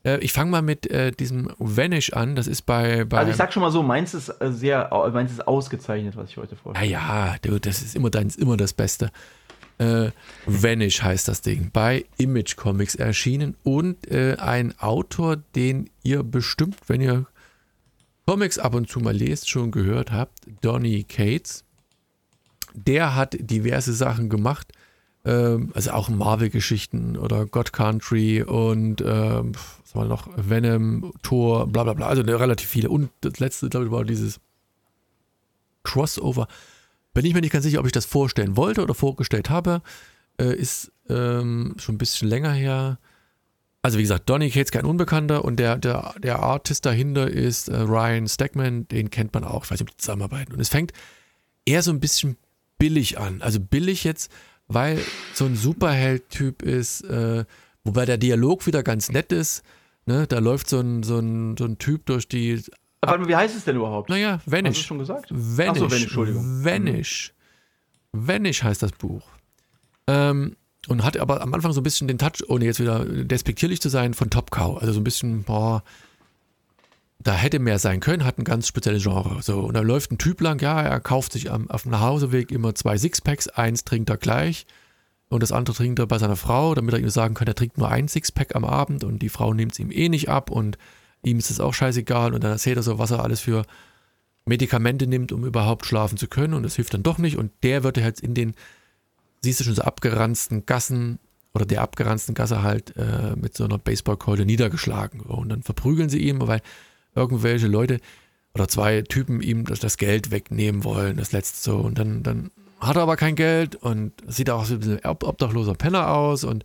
äh, ich fange mal mit äh, diesem Vanish an, das ist bei, bei Also ich sag schon mal so, meins ist äh, sehr, au- meins ist ausgezeichnet, was ich heute vorstelle. naja, du, das ist immer deins, immer das Beste. Äh, Vanish heißt das Ding, bei Image Comics erschienen und äh, ein Autor, den ihr bestimmt, wenn ihr Comics ab und zu mal lest, schon gehört habt, Donny Cates. Der hat diverse Sachen gemacht, ähm, also auch Marvel-Geschichten oder God Country und ähm, was war noch, Venom, Thor, bla bla bla, also relativ viele. Und das letzte, glaube ich, war dieses Crossover. Bin ich mir nicht ganz sicher, ob ich das vorstellen wollte oder vorgestellt habe. Äh, ist ähm, schon ein bisschen länger her. Also wie gesagt, Donny Cates kein Unbekannter und der, der, der Artist dahinter ist äh, Ryan Stackman, den kennt man auch. Ich weiß nicht, ob die zusammenarbeiten. Und es fängt eher so ein bisschen billig an. Also billig jetzt, weil so ein Superheld-Typ ist, äh, wobei der Dialog wieder ganz nett ist. Ne? Da läuft so ein, so, ein, so ein Typ durch die. Aber wie heißt es denn überhaupt? Naja, Hast du Vanish. schon gesagt? Vanish. Ach so, Vanish, Entschuldigung. Vanish. Vanish heißt das Buch. Ähm, und hat aber am Anfang so ein bisschen den Touch, ohne jetzt wieder despektierlich zu sein, von Top Cow. Also so ein bisschen, boah, da hätte mehr sein können, hat ein ganz spezielles Genre. So, und da läuft ein Typ lang, ja, er kauft sich am, auf dem Nachhauseweg immer zwei Sixpacks, eins trinkt er gleich und das andere trinkt er bei seiner Frau, damit er ihm sagen kann, er trinkt nur ein Sixpack am Abend und die Frau nimmt es ihm eh nicht ab und ihm ist es auch scheißegal und dann erzählt er so, was er alles für Medikamente nimmt, um überhaupt schlafen zu können und das hilft dann doch nicht und der wird halt in den, siehst du schon so abgeranzten Gassen oder der abgeranzten Gasse halt äh, mit so einer Baseballkeule niedergeschlagen und dann verprügeln sie ihn, weil irgendwelche Leute oder zwei Typen ihm das, das Geld wegnehmen wollen, das letzte so und dann, dann hat er aber kein Geld und sieht auch so ein bisschen ob- obdachloser Penner aus und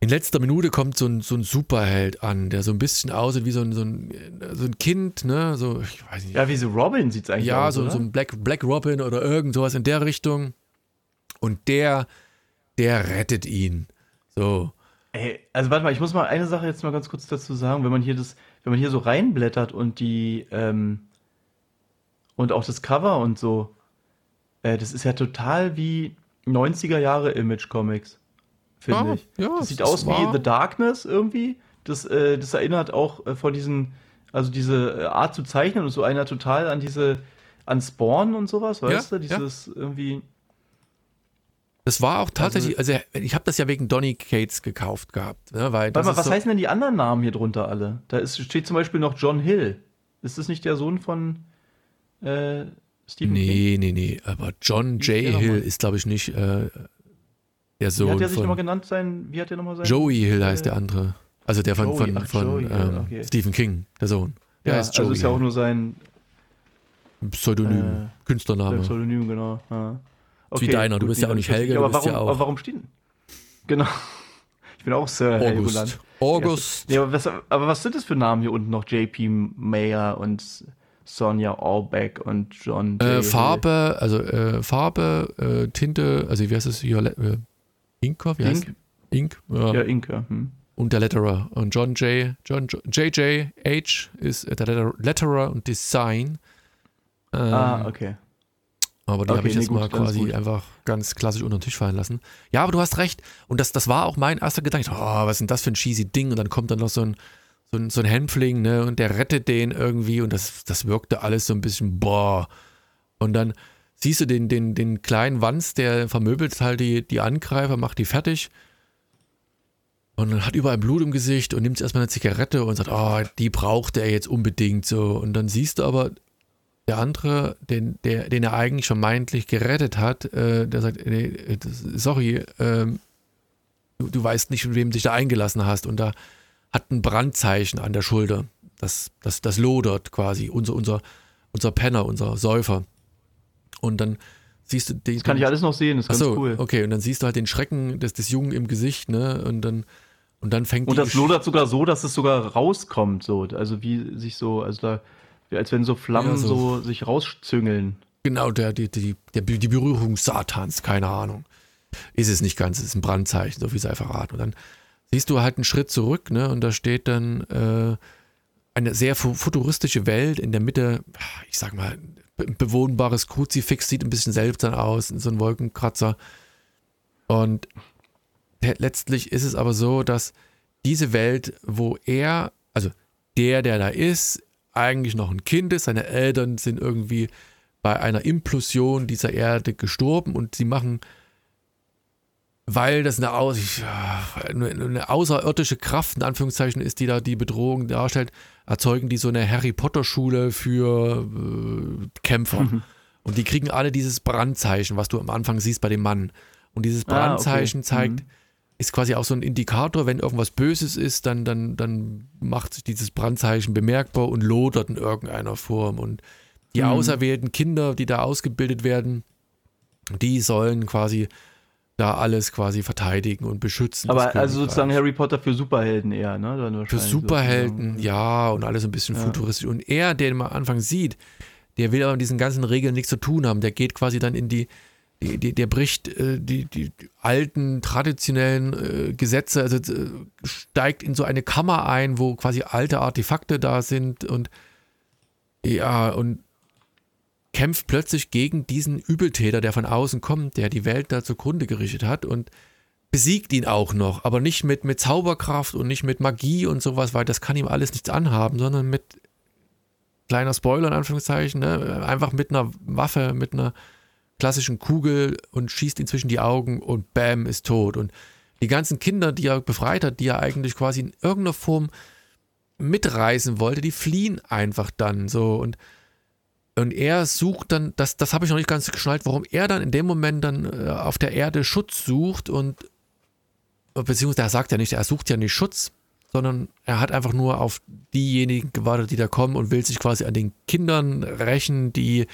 in letzter Minute kommt so ein, so ein Superheld an, der so ein bisschen aussieht wie so ein, so ein, so ein Kind, ne? So, ich weiß nicht. Ja, wie so Robin sieht es eigentlich Ja, aus, so, oder? so ein Black, Black Robin oder irgend sowas in der Richtung. Und der, der rettet ihn. So. Ey, also warte mal, ich muss mal eine Sache jetzt mal ganz kurz dazu sagen, wenn man hier das, wenn man hier so reinblättert und die ähm, und auch das Cover und so, äh, das ist ja total wie 90er Jahre Image Comics, finde Ja, ich. ja, das sieht aus wie wahr. The Darkness irgendwie. Das, äh, das erinnert auch äh, von diesen, also diese äh, Art zu zeichnen und so einer total an diese, an Spawn und sowas, weißt Ja, du? Dieses irgendwie. Das war auch tatsächlich, also, ich habe das ja wegen Donny Cates gekauft gehabt. Ne, weil Warte mal, was so, heißen denn die anderen Namen hier drunter alle? Da ist, steht zum Beispiel noch John Hill. Ist das nicht der Sohn von äh, Stephen King? Nee, nee, nee. Aber John J. Hill ist, glaube ich, nicht äh, der Wie hat Sohn der sich nochmal genannt sein? Wie hat der nochmal sein? Joey Hill heißt äh, der andere. Also der von, Joey, von, ach, von Joey, ähm, okay. Stephen King, der Sohn. Der Ja, heißt also Joey ist ja auch nur sein Pseudonym, äh, Künstlername. Pseudonym, genau. Ja. Wie deiner, du bist ja auch nicht Helge, aber bist ja warum, auch- Aber warum stehen? Genau. Ich bin auch Sir Helgoland. August. August. Nee, aber, was, aber was sind das für Namen hier unten noch? JP Mayer und Sonja Orbeck und John J. Äh. Farbe, also äh, Farbe, äh, Tinte, also wie heißt es hier? Äh, Inker, wie heißt Ink? Ink? Ja. Ja, Inke. Hm. Und der Letterer. Und John J. John JJ H ist äh, der Letter- Letterer und Design. Ähm, Ah, okay. Aber die Okay, habe ich nee, jetzt gut, mal quasi einfach ganz klassisch unter den Tisch fallen lassen. Ja, aber du hast recht. Und das, das war auch mein erster Gedanke. Oh, was ist denn das für ein cheesy Ding? Und dann kommt dann noch so ein, so ein, so ein Hänfling, ne? Und der rettet den irgendwie. Und das, das wirkte alles so ein bisschen, boah. Und dann siehst du den, den, den kleinen Wanz, der vermöbelt halt die, die Angreifer, macht die fertig. Und dann hat überall Blut im Gesicht und nimmt erstmal eine Zigarette und sagt, oh, die brauchte er jetzt unbedingt so. Und dann siehst du aber, der andere, den, der, den er eigentlich vermeintlich gerettet hat, äh, der sagt, nee, das, sorry, ähm, du, du weißt nicht, mit wem du dich da eingelassen hast. Und da hat ein Brandzeichen an der Schulter. Das, das, das lodert quasi, unser, unser, unser Penner, unser Säufer. Und dann siehst du den. Das kann ich alles noch sehen, das ist Ach ganz cool. okay. Und dann siehst du halt den Schrecken des, des Jungen im Gesicht, ne? Und dann, Und dann fängt Und das lodert sogar so, dass es sogar rauskommt, so. Also wie sich so, also da, als wenn so Flammen ja, so, so, sich rauszüngeln. Genau, der, die, die, der, die Berührung Satans, keine Ahnung. Ist es nicht ganz, es ist ein Brandzeichen, so wie sie einfach raten. Und dann siehst du halt einen Schritt zurück, ne? Und da steht dann äh, eine sehr futuristische Welt in der Mitte, ich sag mal, ein bewohnbares Kruzifix, sieht ein bisschen seltsam aus, so ein Wolkenkratzer. Und letztlich ist es aber so, dass diese Welt, wo er, also der, der da ist, eigentlich noch ein Kind ist, seine Eltern sind irgendwie bei einer Implosion dieser Erde gestorben und sie machen, weil das eine, Aus, eine außerirdische Kraft in Anführungszeichen ist, die da die Bedrohung darstellt, erzeugen die so eine Harry Potter Schule für äh, Kämpfer. Mhm. Und die kriegen alle dieses Brandzeichen, was du am Anfang siehst bei dem Mann. Und dieses Brandzeichen ah, okay. zeigt, mhm ist quasi auch so ein Indikator, wenn irgendwas Böses ist, dann, dann, dann macht sich dieses Brandzeichen bemerkbar und lodert in irgendeiner Form. Und die mhm. auserwählten Kinder, die da ausgebildet werden, die sollen quasi da alles quasi verteidigen und beschützen. Aber also sozusagen Harry Potter für Superhelden eher, ne? für Superhelden, ja, und alles ein bisschen ja. futuristisch. Und er, den man am Anfang sieht, der will aber mit diesen ganzen Regeln nichts zu tun haben. Der geht quasi dann in die, die, der bricht äh, die, die, alten traditionellen äh, Gesetze, also äh, steigt in so eine Kammer ein, wo quasi alte Artefakte da sind und ja, und kämpft plötzlich gegen diesen Übeltäter, der von außen kommt, der die Welt da zugrunde gerichtet hat und besiegt ihn auch noch, aber nicht mit, mit Zauberkraft und nicht mit Magie und sowas, weil das kann ihm alles nichts anhaben, sondern mit kleiner Spoiler in Anführungszeichen, ne? einfach mit einer Waffe, mit einer klassischen Kugel und schießt ihn zwischen die Augen und bam, ist tot. Und die ganzen Kinder, die er befreit hat, die er eigentlich quasi in irgendeiner Form mitreißen wollte, die fliehen einfach dann so. Und, und er sucht dann, das, das habe ich noch nicht ganz geschnallt, warum er dann in dem Moment dann äh, auf der Erde Schutz sucht und beziehungsweise er sagt ja nicht, er sucht ja nicht Schutz, sondern er hat einfach nur auf diejenigen gewartet, die da kommen und will sich quasi an den Kindern rächen, die,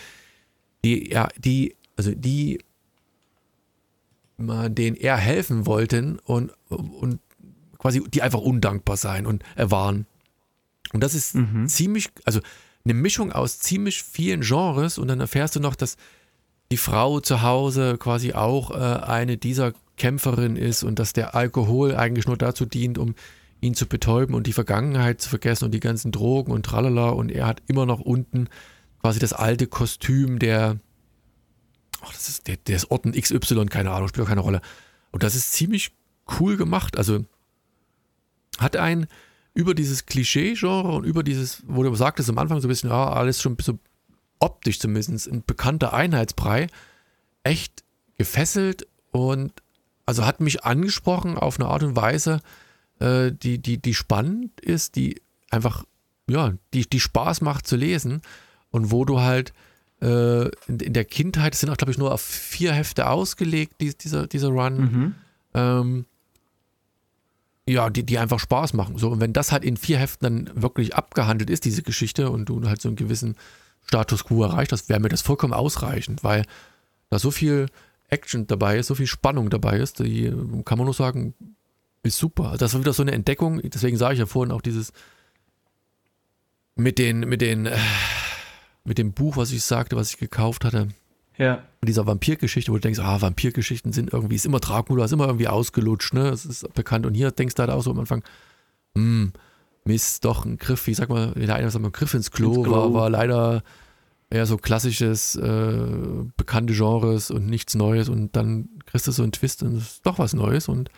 die, ja, die also die denen er helfen wollten und, und quasi die einfach undankbar sein und er waren. Und das ist mhm. ziemlich, also eine Mischung aus ziemlich vielen Genres und dann erfährst du noch, dass die Frau zu Hause quasi auch äh, eine dieser Kämpferinnen ist und dass der Alkohol eigentlich nur dazu dient, um ihn zu betäuben und die Vergangenheit zu vergessen und die ganzen Drogen und tralala und er hat immer noch unten quasi das alte Kostüm der ach, das ist, der, der ist Orten XY, keine Ahnung, spielt auch keine Rolle. Und das ist ziemlich cool gemacht. Also hat ein über dieses Klischee-Genre und über dieses, wo du sagtest am Anfang so ein bisschen, ja, alles schon so optisch zumindest ein bekannter Einheitsbrei, echt gefesselt und also hat mich angesprochen auf eine Art und Weise, äh, die, die, die spannend ist, die einfach, ja, die, die Spaß macht zu lesen und wo du halt äh, in, in, der Kindheit, es sind auch, glaube ich, nur auf vier Hefte ausgelegt, die, dieser, dieser Run. Mhm. Ähm, ja, die, die einfach Spaß machen. So, und wenn das halt in vier Heften dann wirklich abgehandelt ist, diese Geschichte, und du halt so einen gewissen Status quo erreicht hast, wäre mir das vollkommen ausreichend, weil da so viel Action dabei ist, so viel Spannung dabei ist, die kann man nur sagen, ist super. Also das war wieder so eine Entdeckung, deswegen sage ich ja vorhin auch dieses mit den, mit den, äh, mit dem Buch, was ich sagte, was ich gekauft hatte. Ja. Mit dieser Vampirgeschichte, wo du denkst, ah, Vampirgeschichten sind irgendwie, ist immer Dracula, ist immer irgendwie ausgelutscht, ne? Das ist bekannt. Und hier denkst du halt auch so am Anfang, hm, Mist, doch ein Griff, ich sag mal, der eine sagt mal, Griff ins Klo, ins Klo. War, war leider eher so klassisches, äh, bekannte Genres und nichts Neues. Und dann kriegst du so einen Twist und es ist doch was Neues. Und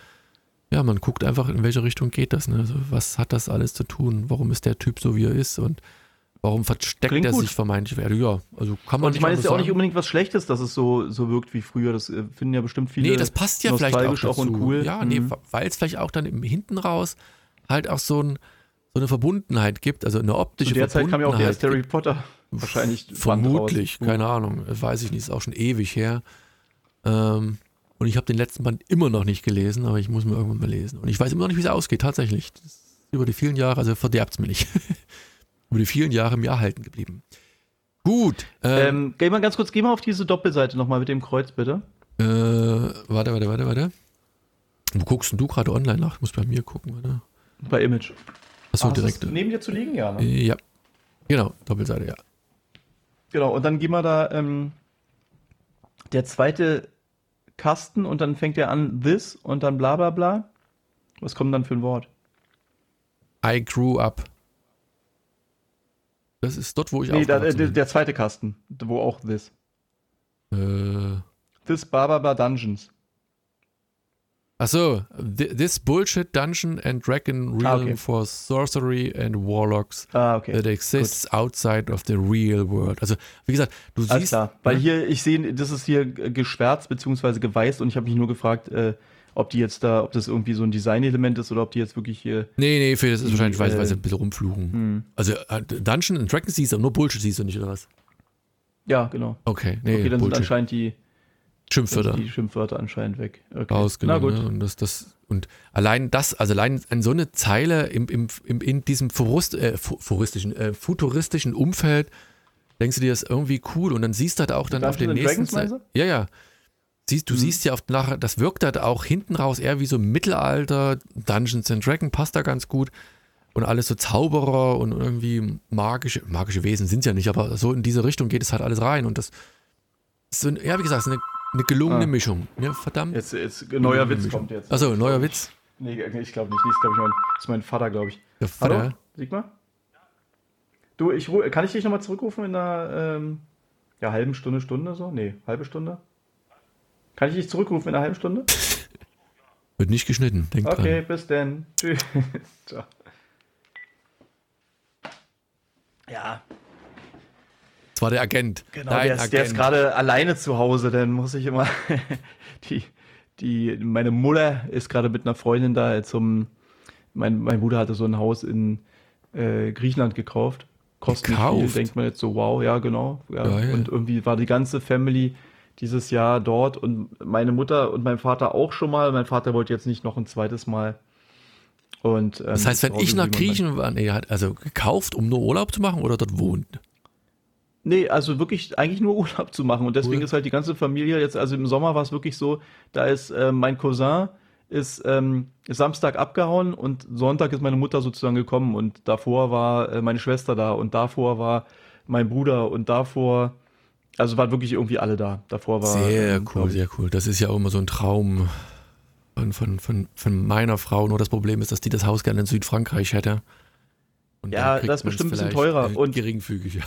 ja, man guckt einfach, in welche Richtung geht das. Ne? Also, was hat das alles zu tun? Warum ist der Typ so, wie er ist? Und Warum versteckt Klingt er gut. sich vermeintlich? Ja, also kann man Und ich meine, es ist ja auch nicht unbedingt was Schlechtes, dass es so, so wirkt wie früher. Das äh, finden ja bestimmt viele. Nee, das passt ja vielleicht auch, auch und cool. Ja, nee, mhm. weil es vielleicht auch dann im Hinten raus halt auch so, ein, so eine Verbundenheit gibt, also eine optische Verbundenheit. Zu der Zeit kam ja auch der erste Harry Potter wahrscheinlich. Vermutlich, keine Ahnung, weiß ich nicht, ist auch schon ewig her. Ähm, und ich habe den letzten Band immer noch nicht gelesen, aber ich muss mir irgendwann mal lesen. Und ich weiß immer noch nicht, wie es ausgeht, tatsächlich. über die vielen Jahre, also verderbt es mir nicht. über die vielen Jahre mir erhalten geblieben. Gut. Ähm, ähm, geh mal ganz kurz, geh mal auf diese Doppelseite nochmal mit dem Kreuz, bitte. Äh, warte, warte, warte, warte. Wo guckst denn du gerade online nach? Ich muss bei mir gucken, oder? Bei Image. Achso, Ach, direkt. neben dir zu liegen, ja. Ne? Ja. Genau, Doppelseite, ja. Genau, und dann gehen wir da, ähm, der zweite Kasten und dann fängt er an, this und dann bla bla bla. Was kommt dann für ein Wort? I grew up. Das ist dort, wo ich Nee, da, aufgewachsen der, der zweite Kasten, wo auch this. Äh, This bla Dungeons. achso, th this bullshit Dungeon and Dragon Realm Ah, okay. for Sorcery and Warlocks Ah, okay. that exists outside of the real world. Also, wie gesagt, du Alles siehst. klar. Weil ne? hier, ich sehe, das ist hier äh, geschwärzt bzw. geweißt und ich habe mich nur gefragt, äh, ob die jetzt da, ob das irgendwie so ein Designelement ist oder ob die jetzt wirklich hier. Nee, nee, für das ist wahrscheinlich, weil, äh, weil sie ein bisschen rumfluchen. Hm. Also, äh, Dungeon and Dragons siehst du, aber nur Bullshit siehst du nicht, oder was? Ja, genau. Okay, nee, Okay, dann sind Bullshit. anscheinend die, Schimpfwörter. die Schimpfwörter anscheinend weg. Okay. rausgenommen. Na gut. Ne? Und das, das, und allein das, also allein an so eine Zeile im, im, im, in diesem forust, äh, foristischen, äh, futuristischen Umfeld, denkst du dir das ist irgendwie cool und dann siehst du halt auch dann auf den Dungeons nächsten Dragons. Ja, ja. Siehst, du Mhm. siehst ja auf nachher, das wirkt halt auch hinten raus eher wie so Mittelalter, Dungeons and Dragons passt da ganz gut. Und alles so Zauberer und irgendwie magische, magische Wesen sind ja nicht, aber so in diese Richtung geht es halt alles rein. Und das ist so, ja, wie gesagt, es eine, eine gelungene Ah. Mischung. Ja, verdammt. Jetzt, jetzt neuer Witz kommt jetzt. Achso, neuer Witz. Nee, ich glaube nicht. Nee, ist, glaube ich, mein, ist mein Vater, glaube ich. Der Hallo? Vater. Sigmar? Du, ich, kann ich dich nochmal zurückrufen in einer ähm, ja, halben Stunde, Stunde so? Nee, halbe Stunde? Kann ich dich zurückrufen in einer halben Stunde? Wird nicht geschnitten, denk Okay, dran. bis dann. Tschüss. Ciao. Ja, Das war der Agent. genau. Dein Der ist, der ist gerade alleine zu Hause, dann muss ich immer. die, die, meine Mutter ist gerade mit einer Freundin da zum. Mein, mein Bruder hatte so ein Haus in äh, Griechenland gekauft. Kostet viel, denkt man jetzt so, wow, ja, genau. Ja. Und irgendwie war die ganze Family dieses Jahr dort und meine Mutter und mein Vater auch schon mal. Mein Vater wollte jetzt nicht noch ein zweites Mal. Und, ähm, Das heißt, wenn ich nach Griechenland, nee, hat also gekauft, um nur Urlaub zu machen oder dort wohnt? Nee, also wirklich eigentlich nur Urlaub zu machen. Und deswegen Cool. ist halt die ganze Familie jetzt, also im Sommer war es wirklich so, da ist äh, mein Cousin ist, ähm, Samstag abgehauen und Sonntag ist meine Mutter sozusagen gekommen und davor war äh, meine Schwester da und davor war mein Bruder und davor, also waren wirklich irgendwie alle da. Davor war Sehr cool, sehr cool. Das ist ja auch immer so ein Traum von, von, von, von meiner Frau. Nur das Problem ist, dass die das Haus gerne in Südfrankreich hätte. Und Ja, das ist bestimmt ein bisschen teurer äh, und- geringfügig. Ja.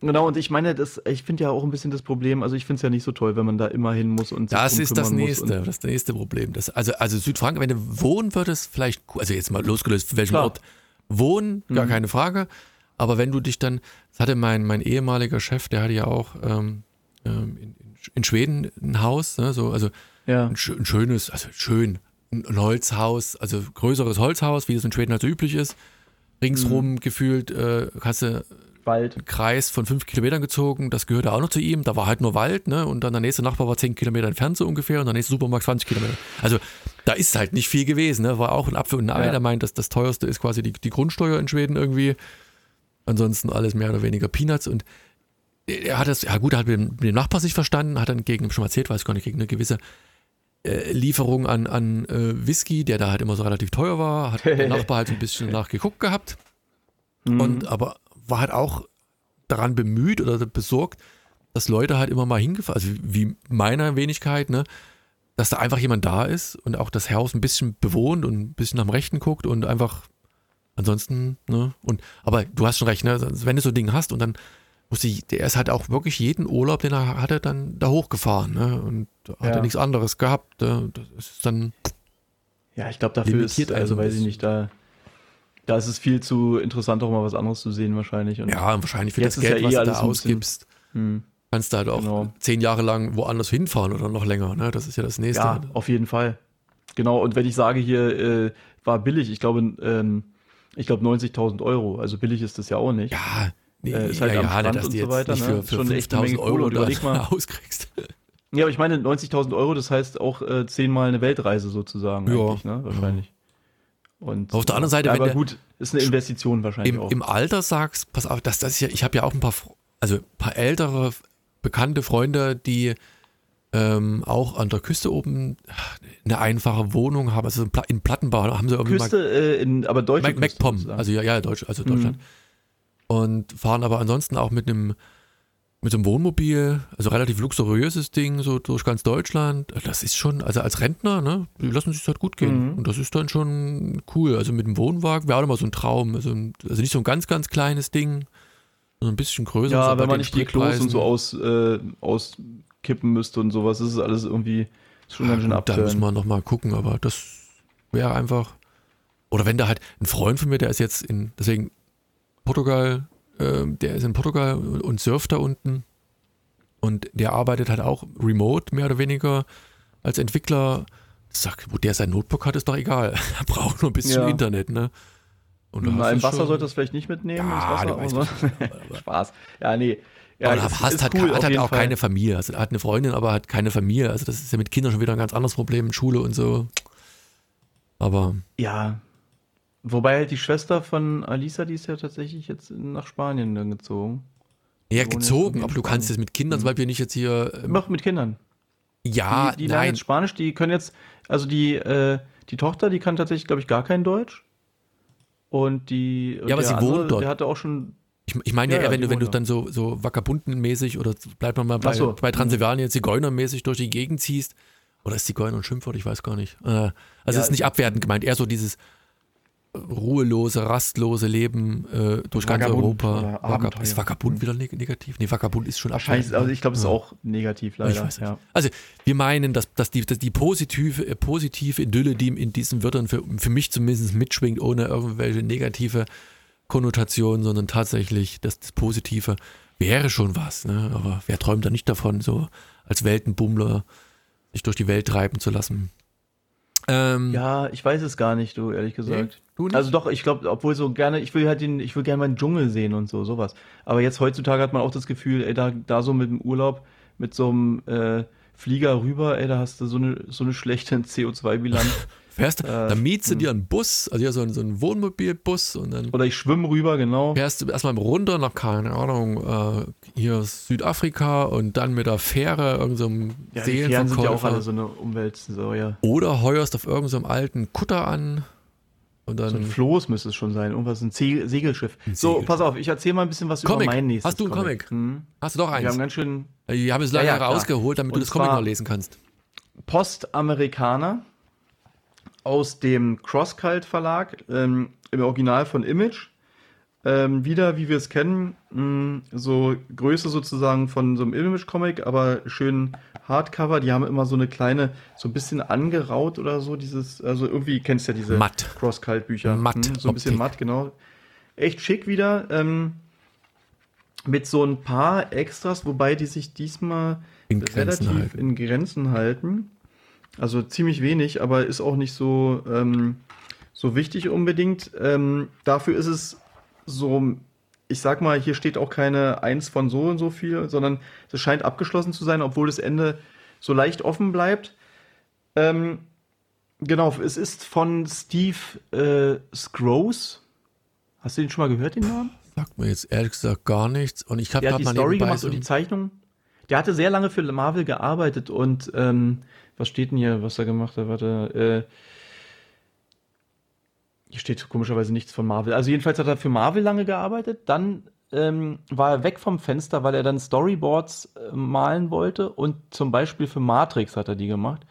Genau, und ich meine, das, ich finde ja auch ein bisschen das Problem, also ich finde es ja nicht so toll, wenn man da immer hin muss und sich Das ist das nächste, das nächste Problem. Das, also, also Südfrankreich, wenn du wohnen würdest, vielleicht, cool. also jetzt mal losgelöst, für welchen Klar. Ort wohnen, gar Mhm. keine Frage. Aber wenn du dich dann, das hatte mein, mein ehemaliger Chef, der hatte ja auch ähm, ähm, in, in Schweden ein Haus, ne, so, also Ja. ein, ein schönes, also schön, ein, ein Holzhaus, also größeres Holzhaus, wie das in Schweden halt so üblich ist. Ringsrum Mhm. gefühlt äh, hast du Wald. einen Kreis von fünf Kilometern gezogen, das gehörte auch noch zu ihm, da war halt nur Wald, ne? Und dann der nächste Nachbar war zehn Kilometer entfernt so ungefähr und der nächste Supermarkt 20 Kilometer. Also da ist halt nicht viel gewesen, ne? War auch ein Apfel und ein Ei, Ja. der meint, dass das teuerste ist quasi die, die Grundsteuer in Schweden irgendwie. Ansonsten alles mehr oder weniger Peanuts und er hat das, ja gut, er hat mit dem, mit dem Nachbar sich verstanden, hat dann gegen, schon mal erzählt, weiß gar nicht, gegen eine gewisse äh, Lieferung an, an äh, Whisky, der da halt immer so relativ teuer war, hat der Nachbar halt so ein bisschen nachgeguckt gehabt. Mhm. Und aber war halt auch daran bemüht oder besorgt, dass Leute halt immer mal hingefahren, also wie meiner Wenigkeit, ne, dass da einfach jemand da ist und auch das Haus ein bisschen bewohnt und ein bisschen am Rechten guckt und einfach ansonsten, ne, und aber du hast schon recht, ne, wenn du so ein Ding hast und dann musste ich, der ist halt auch wirklich jeden Urlaub, den er hatte, dann da hochgefahren, ne, und hat Ja. er nichts anderes gehabt, ne, das ist dann, Ja, ich glaube, dafür ist, also so ein weiß ich nicht, da, da ist es viel zu interessant, auch mal was anderes zu sehen wahrscheinlich. Und, ja, wahrscheinlich für das ist ja Geld, eh was du da ausgibst, Hm, kannst du halt auch Genau. zehn Jahre lang woanders hinfahren oder noch länger, ne, das ist ja das nächste. ja, auf jeden Fall. Genau, und wenn ich sage, hier äh, war billig, ich glaube, ähm, ich glaube 90.000 Euro, also billig ist das ja auch nicht. Ja, nee, Äh, ist halt ja, am ja, Strand dass und so weiter, nicht ne? für, Ist für schon echt eine 5000 Menge Euro überleg mal. auskriegst. Ja, aber ich meine, 90.000 Euro, das heißt auch äh, zehnmal eine Weltreise sozusagen Ja. eigentlich, ne? Wahrscheinlich. Und, Auf der anderen Seite, ja, wenn aber der- gut, ist eine Investition wahrscheinlich Im, auch. Im Alter sagst, pass auf, das, das ist ja, ich habe ja auch ein paar, also ein paar ältere, bekannte Freunde, die ähm, auch an der Küste oben eine einfache Wohnung haben, also in Plattenbau haben sie irgendwie Küste, mal, äh, in, aber Deutschland. MacPom, also ja, ja, Deutsch, also Deutschland. Mhm. Und fahren aber ansonsten auch mit einem mit so einem Wohnmobil, also relativ luxuriöses Ding, so durch ganz Deutschland. Das ist schon, also als Rentner, ne, die lassen sich halt gut gehen. Mhm. Und das ist dann schon cool. Also mit dem Wohnwagen wäre auch immer so ein Traum. Also, also, nicht so ein ganz, ganz kleines Ding, sondern ein bisschen größer. Ja, wenn man nicht die Klos und so aus, äh, auskippen müsste und sowas, ist es alles irgendwie schon ja, ganz schön Da müssen wir nochmal gucken, aber das wäre einfach. Oder wenn da halt ein Freund von mir, der ist jetzt in, deswegen Portugal ähm, der ist in Portugal und surft da unten. Und der arbeitet halt auch remote, mehr oder weniger, als Entwickler. Sag, wo der sein Notebook hat, ist doch egal. Er braucht nur ein bisschen ja. Internet, ne? Und Na, im Wasser sollte das vielleicht nicht mitnehmen. Ja, Wasser, Spaß. Ja, nee. Ja, aber ist, hast ist halt, cool, hat halt auch Fall. keine Familie. Also er hat eine Freundin, aber hat keine Familie. Also das ist ja mit Kindern schon wieder ein ganz anderes Problem, Schule und so. Aber. Ja, Wobei halt die Schwester von Alisa, die ist ja tatsächlich jetzt nach Spanien dann gezogen. Ja, gezogen, aber du kannst jetzt mit Kindern, mhm. zum Beispiel nicht jetzt hier. Ähm, Mach mit Kindern. Ja, die, die lernen jetzt Spanisch, die können jetzt, also die, äh, die Tochter, die kann tatsächlich, glaube ich, gar kein Deutsch. Und die. Ja, aber sie andere, wohnt dort. Der hatte auch schon. Ich, ich meine ja, ja, wenn du, wenn du dann so, so Vagabundenmäßig oder bleibt man mal bei, so. bei Transsilvanien Zigeunermäßig durch die Gegend ziehst, oder ist Zigeuner ein Schimpfwort? Ich weiß gar nicht. Äh, also, es ja, ist nicht abwertend gemeint, eher so dieses, ruhelose, rastlose Leben äh, durch ganz Europa. Vagab ist Vagabund wieder neg negativ? Nee, Vagabund ist schon Wahrscheinlich, also ich glaube, es ist ja. auch negativ leider. Ja. Also wir meinen, dass, dass, die, dass die positive, äh, positive Idylle, die in diesen Wörtern für, für mich zumindest mitschwingt, ohne irgendwelche negative Konnotationen, sondern tatsächlich das, das Positive wäre schon was. Ne? Aber wer träumt da nicht davon, so als Weltenbummler sich durch die Welt treiben zu lassen? Ähm, ja, ich weiß es gar nicht, du, ehrlich gesagt. Nee, du? Also doch, ich glaube, obwohl so gerne, ich will halt den, ich will gerne meinen Dschungel sehen und so, sowas. Aber jetzt heutzutage hat man auch das Gefühl, ey, da, da so mit dem Urlaub, mit so einem äh, Flieger rüber, ey, da hast du so eine, so eine schlechte CO2-Bilanz. Fährst, äh, dann mietst du hm. dir einen Bus, also ja, so, so einen Wohnmobilbus und dann. Oder ich schwimme rüber, genau. Fährst du erstmal runter nach, keine Ahnung, äh, hier Südafrika und dann mit der Fähre irgendeinem so ja, die Fähren sind ja auch alle so eine Umwelt, so, ja. Oder heuerst auf irgendeinem so alten Kutter an. Und dann so ein Floß müsste es schon sein, irgendwas, ein Segelschiff. Ein so, pass auf, ich erzähle mal ein bisschen was Comic. über mein nächstes Hast du einen Comic? Comic? Hm? Hast du doch eins? Wir haben ganz schön. Ich habe es leider ja, ja, rausgeholt, damit und du das Comic noch lesen kannst. Postamerikaner aus dem Crosscult Verlag, ähm, im Original von Image. Ähm, wieder, wie wir es kennen, mh, so Größe sozusagen von so einem Image-Comic, aber schön Hardcover. Die haben immer so eine kleine, so ein bisschen angeraut oder so, dieses, also irgendwie kennst du ja diese matt. Cross-Cult-Bücher. Matt. Hm, so ein bisschen Optik. matt, genau. Echt schick wieder. Ähm, mit so ein paar Extras, wobei die sich diesmal in relativ halten. in Grenzen halten. Also ziemlich wenig, aber ist auch nicht so, ähm, so wichtig unbedingt. Ähm, dafür ist es so, ich sag mal, hier steht auch keine Eins von so und so viel, sondern es scheint abgeschlossen zu sein, obwohl das Ende so leicht offen bleibt. Ähm, genau, es ist von Steve äh, Scrooge. Hast du den schon mal gehört, den Namen? Sagt mir jetzt ehrlich gesagt gar nichts. Und ich habe gerade mal die Story gemacht und die Zeichnung. Der hatte sehr lange für Marvel gearbeitet und ähm, was steht denn hier, was er gemacht hat? Warte, äh, hier steht komischerweise nichts von Marvel. Also jedenfalls hat er für Marvel lange gearbeitet. Dann ähm, war er weg vom Fenster, weil er dann Storyboards äh, malen wollte. Und zum Beispiel für Matrix hat er die gemacht.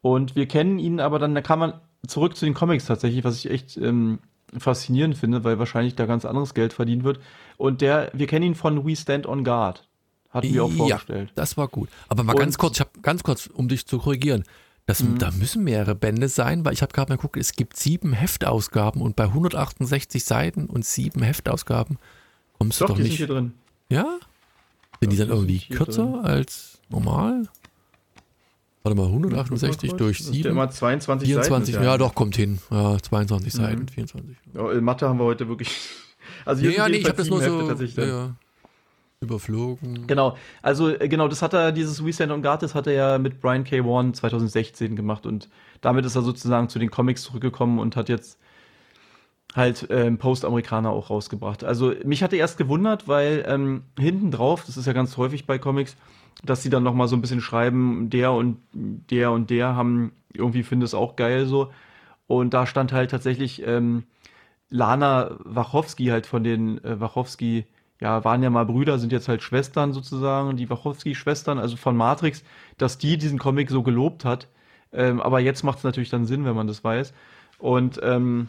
Und wir kennen ihn, aber dann da kam man zurück zu den Comics tatsächlich, was ich echt ähm, faszinierend finde, weil wahrscheinlich da ganz anderes Geld verdient wird. Und der, wir kennen ihn von We Stand on Guard. Hatten wir auch vorgestellt. Ja, das war gut. Aber mal und ganz kurz, ich habe ganz kurz, um dich zu korrigieren. Das, mhm. Da müssen mehrere Bände sein, weil ich habe gerade mal geguckt, es gibt sieben Heftausgaben und bei 168 Seiten und sieben Heftausgaben kommst doch, du doch die nicht. Sind hier drin. Ja? Sind die dann irgendwie kürzer drin. als normal? Warte mal, 168 durch 7. Ja immer 22 24, Seiten. Ja, doch, kommt hin. Ja, 22 mhm. Seiten, 24. Ja, in Mathe haben wir heute wirklich. Also hier ja, nee, ich habe das nur so. Ja, ja. Überflogen. Genau, also äh, genau, das hat er, dieses We Stand on Guard, das hat er ja mit Brian K. Vaughan 2016 gemacht und damit ist er sozusagen zu den Comics zurückgekommen und hat jetzt halt ähm, Post-Amerikaner auch rausgebracht. Also mich hatte erst gewundert, weil ähm, hinten drauf, das ist ja ganz häufig bei Comics, dass sie dann nochmal so ein bisschen schreiben, der und der und der haben irgendwie finde es auch geil so. Und da stand halt tatsächlich ähm, Lana Wachowski halt von den äh, Wachowski, ja, waren ja mal Brüder, sind jetzt halt Schwestern sozusagen, die Wachowski-Schwestern, also von Matrix, dass die diesen Comic so gelobt hat. Ähm, aber jetzt macht es natürlich dann Sinn, wenn man das weiß. Und ähm,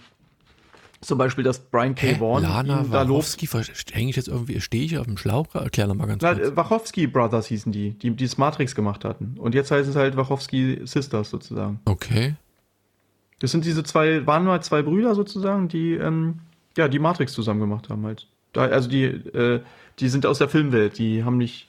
zum Beispiel, dass Brian K. Hä? Vaughan Lana ihn da lobt. Wachowski, hänge ich jetzt irgendwie, stehe ich auf dem Schlauch? Erklär noch mal ganz Na, kurz. äh, Wachowski Brothers hießen die, die die das Matrix gemacht hatten. Und jetzt heißen es halt Wachowski Sisters sozusagen. Okay. Das sind diese zwei, waren mal zwei Brüder sozusagen, die ähm, ja die Matrix zusammen gemacht haben halt. Da, also die, äh, die sind aus der Filmwelt, die haben nicht,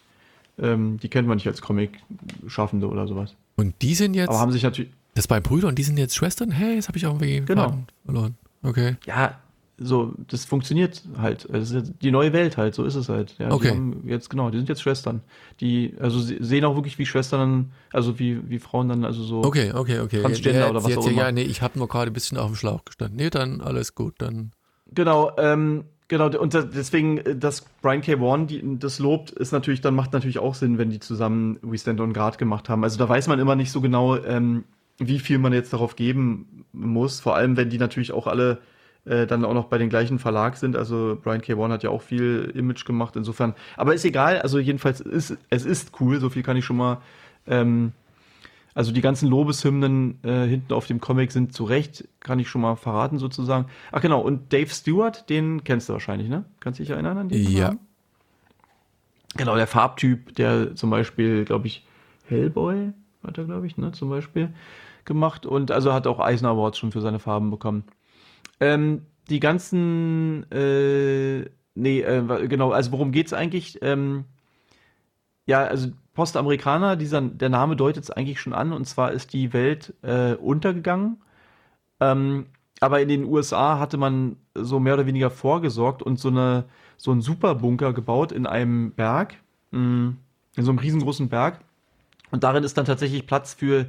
ähm, die kennt man nicht als Comic-Schaffende oder sowas. Und die sind jetzt, Aber haben sich natürlich, das bei Brüder und die sind jetzt Schwestern? Hey, jetzt habe ich irgendwie Genau. Verloren. Okay. ja, so, das funktioniert halt. Das ist die neue Welt halt, so ist es halt. Ja, Okay. Jetzt, genau, die sind jetzt Schwestern. Die, also sie sehen auch wirklich wie Schwestern, also wie, wie Frauen dann, also so. Okay, okay, okay. Transgender ja, oder was jetzt, auch ja, immer. Ja, nee, ich habe nur gerade ein bisschen auf dem Schlauch gestanden. Nee, dann alles gut, dann. Genau, ähm, genau, und deswegen, äh, dass Brian K. Vaughan das lobt, ist natürlich, dann macht natürlich auch Sinn, wenn die zusammen We Stand on Guard gemacht haben. Also da weiß man immer nicht so genau, ähm, wie viel man jetzt darauf geben muss, vor allem wenn die natürlich auch alle äh, dann auch noch bei den gleichen Verlag sind. Also Brian K. Vaughan hat ja auch viel Image gemacht, insofern. Aber ist egal, also jedenfalls ist es ist cool, so viel kann ich schon mal. Ähm, also die ganzen Lobeshymnen äh, hinten auf dem Comic sind zu Recht, kann ich schon mal verraten sozusagen. Ach genau, und Dave Stewart, den kennst du wahrscheinlich, ne? Kannst du dich erinnern an den? Ja. Namen? Genau, der Farbtyp, der zum Beispiel, glaube ich, Hellboy hat er, glaube ich, ne, zum Beispiel gemacht und also hat auch Eisner Awards schon für seine Farben bekommen. Ähm, die ganzen, äh, nee, äh, genau, also worum geht's eigentlich? Ähm, ja, also Postamerikaner, dieser, der Name deutet es eigentlich schon an, und zwar ist die Welt äh, untergegangen. Ähm, aber in den USA hatte man so mehr oder weniger vorgesorgt und so, eine, so einen Superbunker gebaut in einem Berg, mh, in so einem riesengroßen Berg. Und darin ist dann tatsächlich Platz für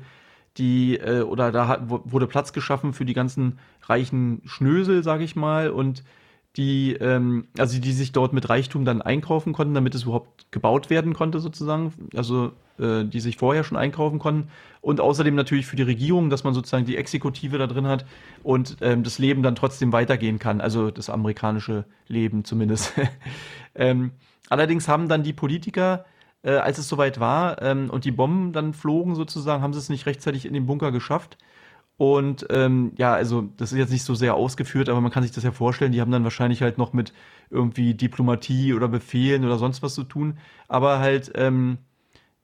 die, äh, oder da hat, wu- wurde Platz geschaffen für die ganzen reichen Schnösel, sag ich mal, und die, ähm, also die sich dort mit Reichtum dann einkaufen konnten, damit es überhaupt gebaut werden konnte, sozusagen. Also äh, die sich vorher schon einkaufen konnten. Und außerdem natürlich für die Regierung, dass man sozusagen die Exekutive da drin hat und ähm, das Leben dann trotzdem weitergehen kann. Also das amerikanische Leben zumindest. ähm, allerdings haben dann die Politiker äh, als es soweit war ähm, und die Bomben dann flogen sozusagen, haben sie es nicht rechtzeitig in den Bunker geschafft. Und ähm, ja, also das ist jetzt nicht so sehr ausgeführt, aber man kann sich das ja vorstellen, die haben dann wahrscheinlich halt noch mit irgendwie Diplomatie oder Befehlen oder sonst was zu tun. Aber halt, ähm,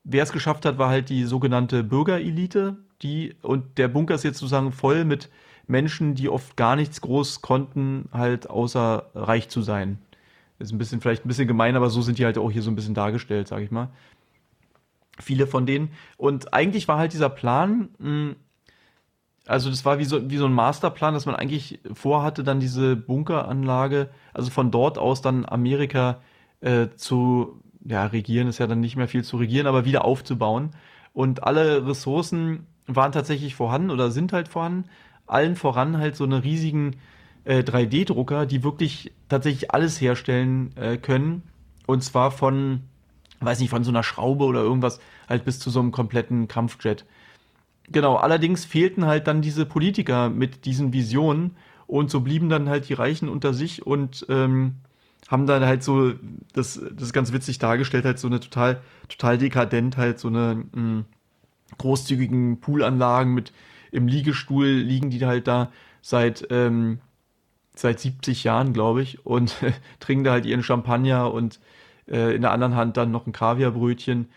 wer es geschafft hat, war halt die sogenannte Bürgerelite, die, und der Bunker ist jetzt sozusagen voll mit Menschen, die oft gar nichts groß konnten, halt außer reich zu sein. Ist ein bisschen, vielleicht ein bisschen gemein, aber so sind die halt auch hier so ein bisschen dargestellt, sag ich mal. Viele von denen. Und eigentlich war halt dieser Plan, mh, also das war wie so, wie so ein Masterplan, dass man eigentlich vorhatte, dann diese Bunkeranlage, also von dort aus dann Amerika äh, zu, ja, regieren ist ja dann nicht mehr viel zu regieren, aber wieder aufzubauen. Und alle Ressourcen waren tatsächlich vorhanden oder sind halt vorhanden. Allen voran halt so eine riesigen äh, 3D-Drucker, die wirklich tatsächlich alles herstellen äh, können. Und zwar von, weiß nicht, von so einer Schraube oder irgendwas halt bis zu so einem kompletten Kampfjet. Genau, allerdings fehlten halt dann diese Politiker mit diesen Visionen und so blieben dann halt die Reichen unter sich und ähm, haben dann halt so, das, das ist ganz witzig dargestellt, halt so eine total, total dekadent, halt so eine mh, großzügigen Poolanlagen mit im Liegestuhl liegen die halt da seit, ähm, seit 70 Jahren, glaube ich, und trinken da halt ihren Champagner und äh, in der anderen Hand dann noch ein Kaviarbrötchen.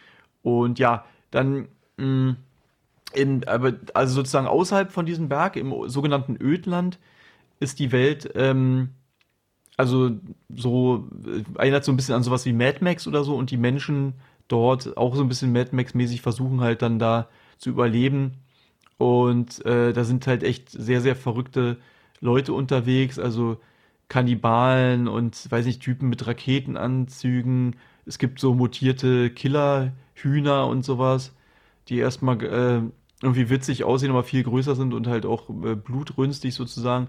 Und ja, dann mh, in, aber also sozusagen außerhalb von diesem Berg, im sogenannten Ödland, ist die Welt, ähm, also so, äh, erinnert so ein bisschen an sowas wie Mad Max oder so und die Menschen dort auch so ein bisschen Mad Max-mäßig versuchen halt dann da zu überleben. Und äh, da sind halt echt sehr, sehr verrückte Leute unterwegs, also Kannibalen und weiß nicht, Typen mit Raketenanzügen. Es gibt so mutierte Killerhühner und sowas, die erstmal äh, irgendwie witzig aussehen, aber viel größer sind und halt auch äh, blutrünstig sozusagen.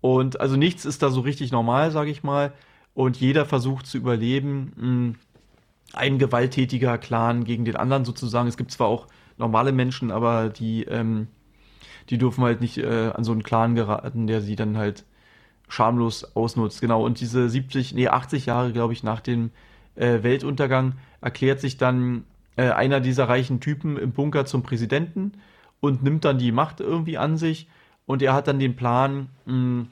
Und also nichts ist da so richtig normal, sage ich mal. Und jeder versucht zu überleben. Mh, ein gewalttätiger Clan gegen den anderen sozusagen. Es gibt zwar auch normale Menschen, aber die, ähm, die dürfen halt nicht äh, an so einen Clan geraten, der sie dann halt schamlos ausnutzt. Genau, und diese 70, nee, 80 Jahre, glaube ich, nach dem äh, Weltuntergang erklärt sich dann äh, einer dieser reichen Typen im Bunker zum Präsidenten und nimmt dann die Macht irgendwie an sich. Und er hat dann den Plan, mh,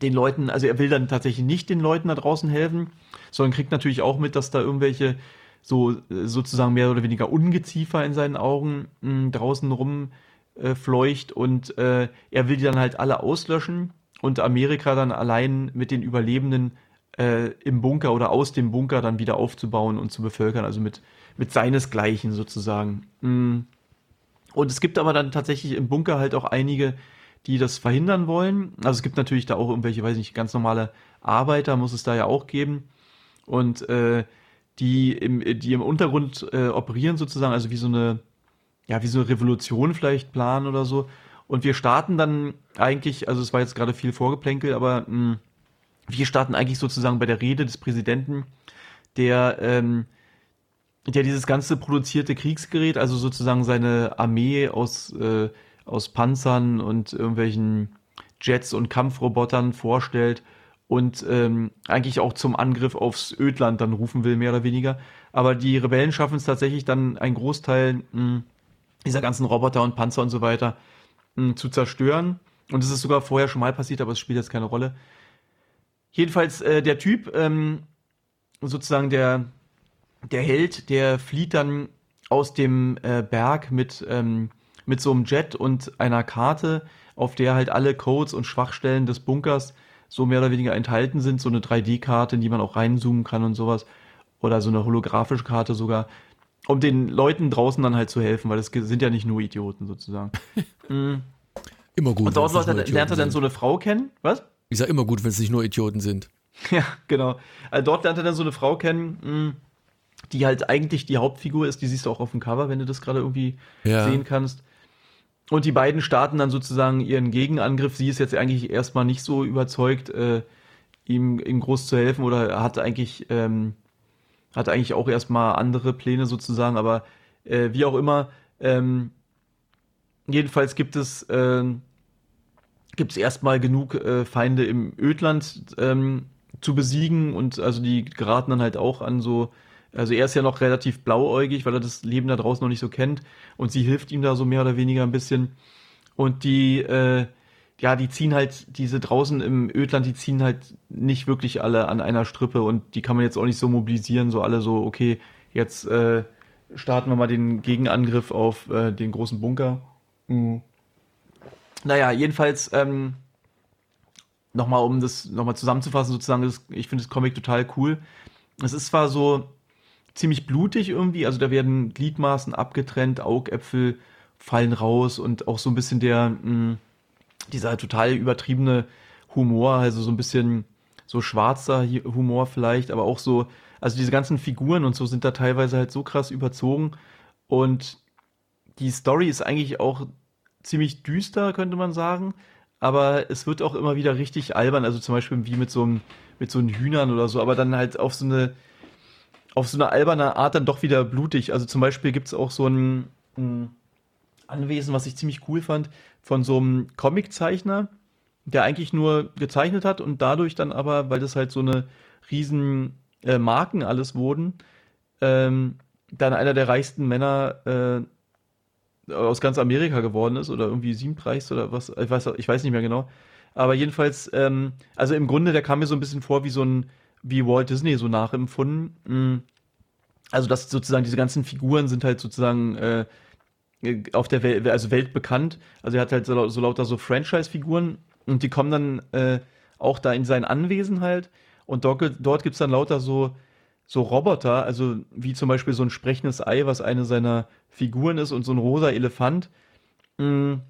den Leuten, also er will dann tatsächlich nicht den Leuten da draußen helfen, sondern kriegt natürlich auch mit, dass da irgendwelche so sozusagen mehr oder weniger Ungeziefer in seinen Augen mh, draußen rumfleucht äh, und äh, er will die dann halt alle auslöschen und Amerika dann allein mit den Überlebenden äh, im Bunker oder aus dem Bunker dann wieder aufzubauen und zu bevölkern, also mit, mit seinesgleichen sozusagen. Mm. Und es gibt aber dann tatsächlich im Bunker halt auch einige, die das verhindern wollen. Also es gibt natürlich da auch irgendwelche, weiß nicht, ganz normale Arbeiter, muss es da ja auch geben. Und äh, die, im, die im Untergrund äh, operieren sozusagen, also wie so eine, ja, wie so eine Revolution vielleicht planen oder so. Und wir starten dann eigentlich, also es war jetzt gerade viel Vorgeplänkel, aber mh, mm, wir starten eigentlich sozusagen bei der Rede des Präsidenten, der, ähm, der dieses ganze produzierte Kriegsgerät, also sozusagen seine Armee aus, äh, aus Panzern und irgendwelchen Jets und Kampfrobotern vorstellt und ähm, eigentlich auch zum Angriff aufs Ödland dann rufen will, mehr oder weniger. Aber die Rebellen schaffen es tatsächlich dann, einen Großteil mh, hm, dieser ganzen Roboter und Panzer und so weiter mh, hm, zu zerstören. Und es ist sogar vorher schon mal passiert, aber es spielt jetzt keine Rolle. Jedenfalls äh, der Typ, ähm, sozusagen der, der Held, der flieht dann aus dem äh, Berg mit, ähm, mit so einem Jet und einer Karte, auf der halt alle Codes und Schwachstellen des Bunkers so mehr oder weniger enthalten sind. So eine 3D-Karte, in die man auch reinzoomen kann und sowas. Oder so eine holographische Karte sogar. Um den Leuten draußen dann halt zu helfen, weil das sind ja nicht nur Idioten sozusagen. mhm. Immer gut. Und dort lernt er dann so eine Frau kennen. Was? Ich sag immer gut, wenn es nicht nur Idioten sind. Ja, genau. Also dort lernt er dann so eine Frau kennen, hm, die halt eigentlich die Hauptfigur ist. Die siehst du auch auf dem Cover, wenn du das gerade irgendwie ja. sehen kannst. Und die beiden starten dann sozusagen ihren Gegenangriff. Sie ist jetzt eigentlich erstmal nicht so überzeugt, äh, ihm, ihm groß zu helfen oder hat eigentlich, ähm, hat eigentlich auch erstmal andere Pläne sozusagen. Aber äh, wie auch immer, ähm, jedenfalls gibt es äh, gibt es erstmal genug äh, Feinde im Ödland ähm, zu besiegen und also die geraten dann halt auch an so, also er ist ja noch relativ blauäugig, weil er das Leben da draußen noch nicht so kennt und sie hilft ihm da so mehr oder weniger ein bisschen und die, äh, ja, die ziehen halt diese draußen im Ödland, die ziehen halt nicht wirklich alle an einer Strippe und die kann man jetzt auch nicht so mobilisieren, so alle so, okay, jetzt äh, starten wir mal den Gegenangriff auf äh, den großen Bunker. Mhm. Naja, jedenfalls, ähm, nochmal, um das nochmal zusammenzufassen, sozusagen, das, ich finde das Comic total cool. Es ist zwar so ziemlich blutig irgendwie, also da werden Gliedmaßen abgetrennt, Augäpfel fallen raus und auch so ein bisschen der, mh, hm, dieser total übertriebene Humor, also so ein bisschen so schwarzer Humor vielleicht, aber auch so, also diese ganzen Figuren und so sind da teilweise halt so krass überzogen und die Story ist eigentlich auch ziemlich düster, könnte man sagen. Aber es wird auch immer wieder richtig albern, also zum Beispiel wie mit so einem, mit so einem Hühnern oder so, aber dann halt auf so eine, auf so eine alberne Art dann doch wieder blutig. Also zum Beispiel gibt es auch so ein, ein, Anwesen, was ich ziemlich cool fand, von so einem Comiczeichner, der eigentlich nur gezeichnet hat und dadurch dann aber, weil das halt so eine riesen äh, Marken alles wurden, ähm, dann einer der reichsten Männer äh, aus ganz Amerika geworden ist oder irgendwie siebtreichst oder was, ich weiß, ich weiß nicht mehr genau. Aber jedenfalls, ähm, also im Grunde, der kam mir so ein bisschen vor wie so ein, wie Walt Disney so nachempfunden. Mm. Also, dass sozusagen diese ganzen Figuren sind halt sozusagen äh, auf der Welt, also weltbekannt. Also er hat halt so, so lauter so Franchise-Figuren und die kommen dann äh, auch da in sein Anwesen halt. Und dort, dort gibt es dann lauter so so Roboter, also wie zum Beispiel so ein sprechendes Ei, was eine seiner Figuren ist und so ein rosa Elefant. Mhm.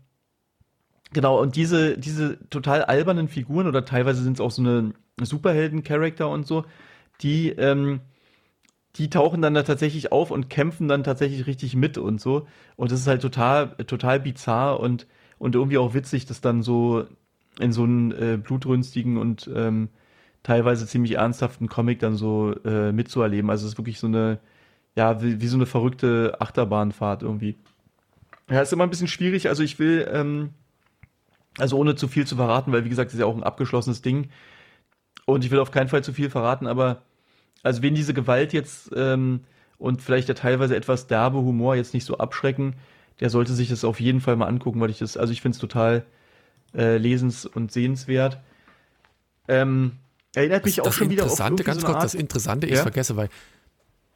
Genau, und diese, diese total albernen Figuren oder teilweise sind es auch so eine Superhelden-Charakter und so, die, ähm, die tauchen dann da tatsächlich auf und kämpfen dann tatsächlich richtig mit und so. Und das ist halt total, total bizarr und, und irgendwie auch witzig, das dann so in so einen äh, blutrünstigen und ähm, teilweise ziemlich ernsthaften Comic dann so äh, mitzuerleben. Also es ist wirklich so eine, ja, wie, wie, so eine verrückte Achterbahnfahrt irgendwie. Ja, ist immer ein bisschen schwierig. Also ich will, ähm, also ohne zu viel zu verraten, weil wie gesagt, das ist ja auch ein abgeschlossenes Ding. Und ich will auf keinen Fall zu viel verraten, aber also wen diese Gewalt jetzt ähm, und vielleicht der teilweise etwas derbe Humor jetzt nicht so abschrecken, der sollte sich das auf jeden Fall mal angucken, weil ich das, also ich finde es total äh, lesens- und sehenswert. Ähm, erinnert mich das, auch das schon wieder auf Interessante, ganz so kurz, das Interessante, ich ja? vergesse, weil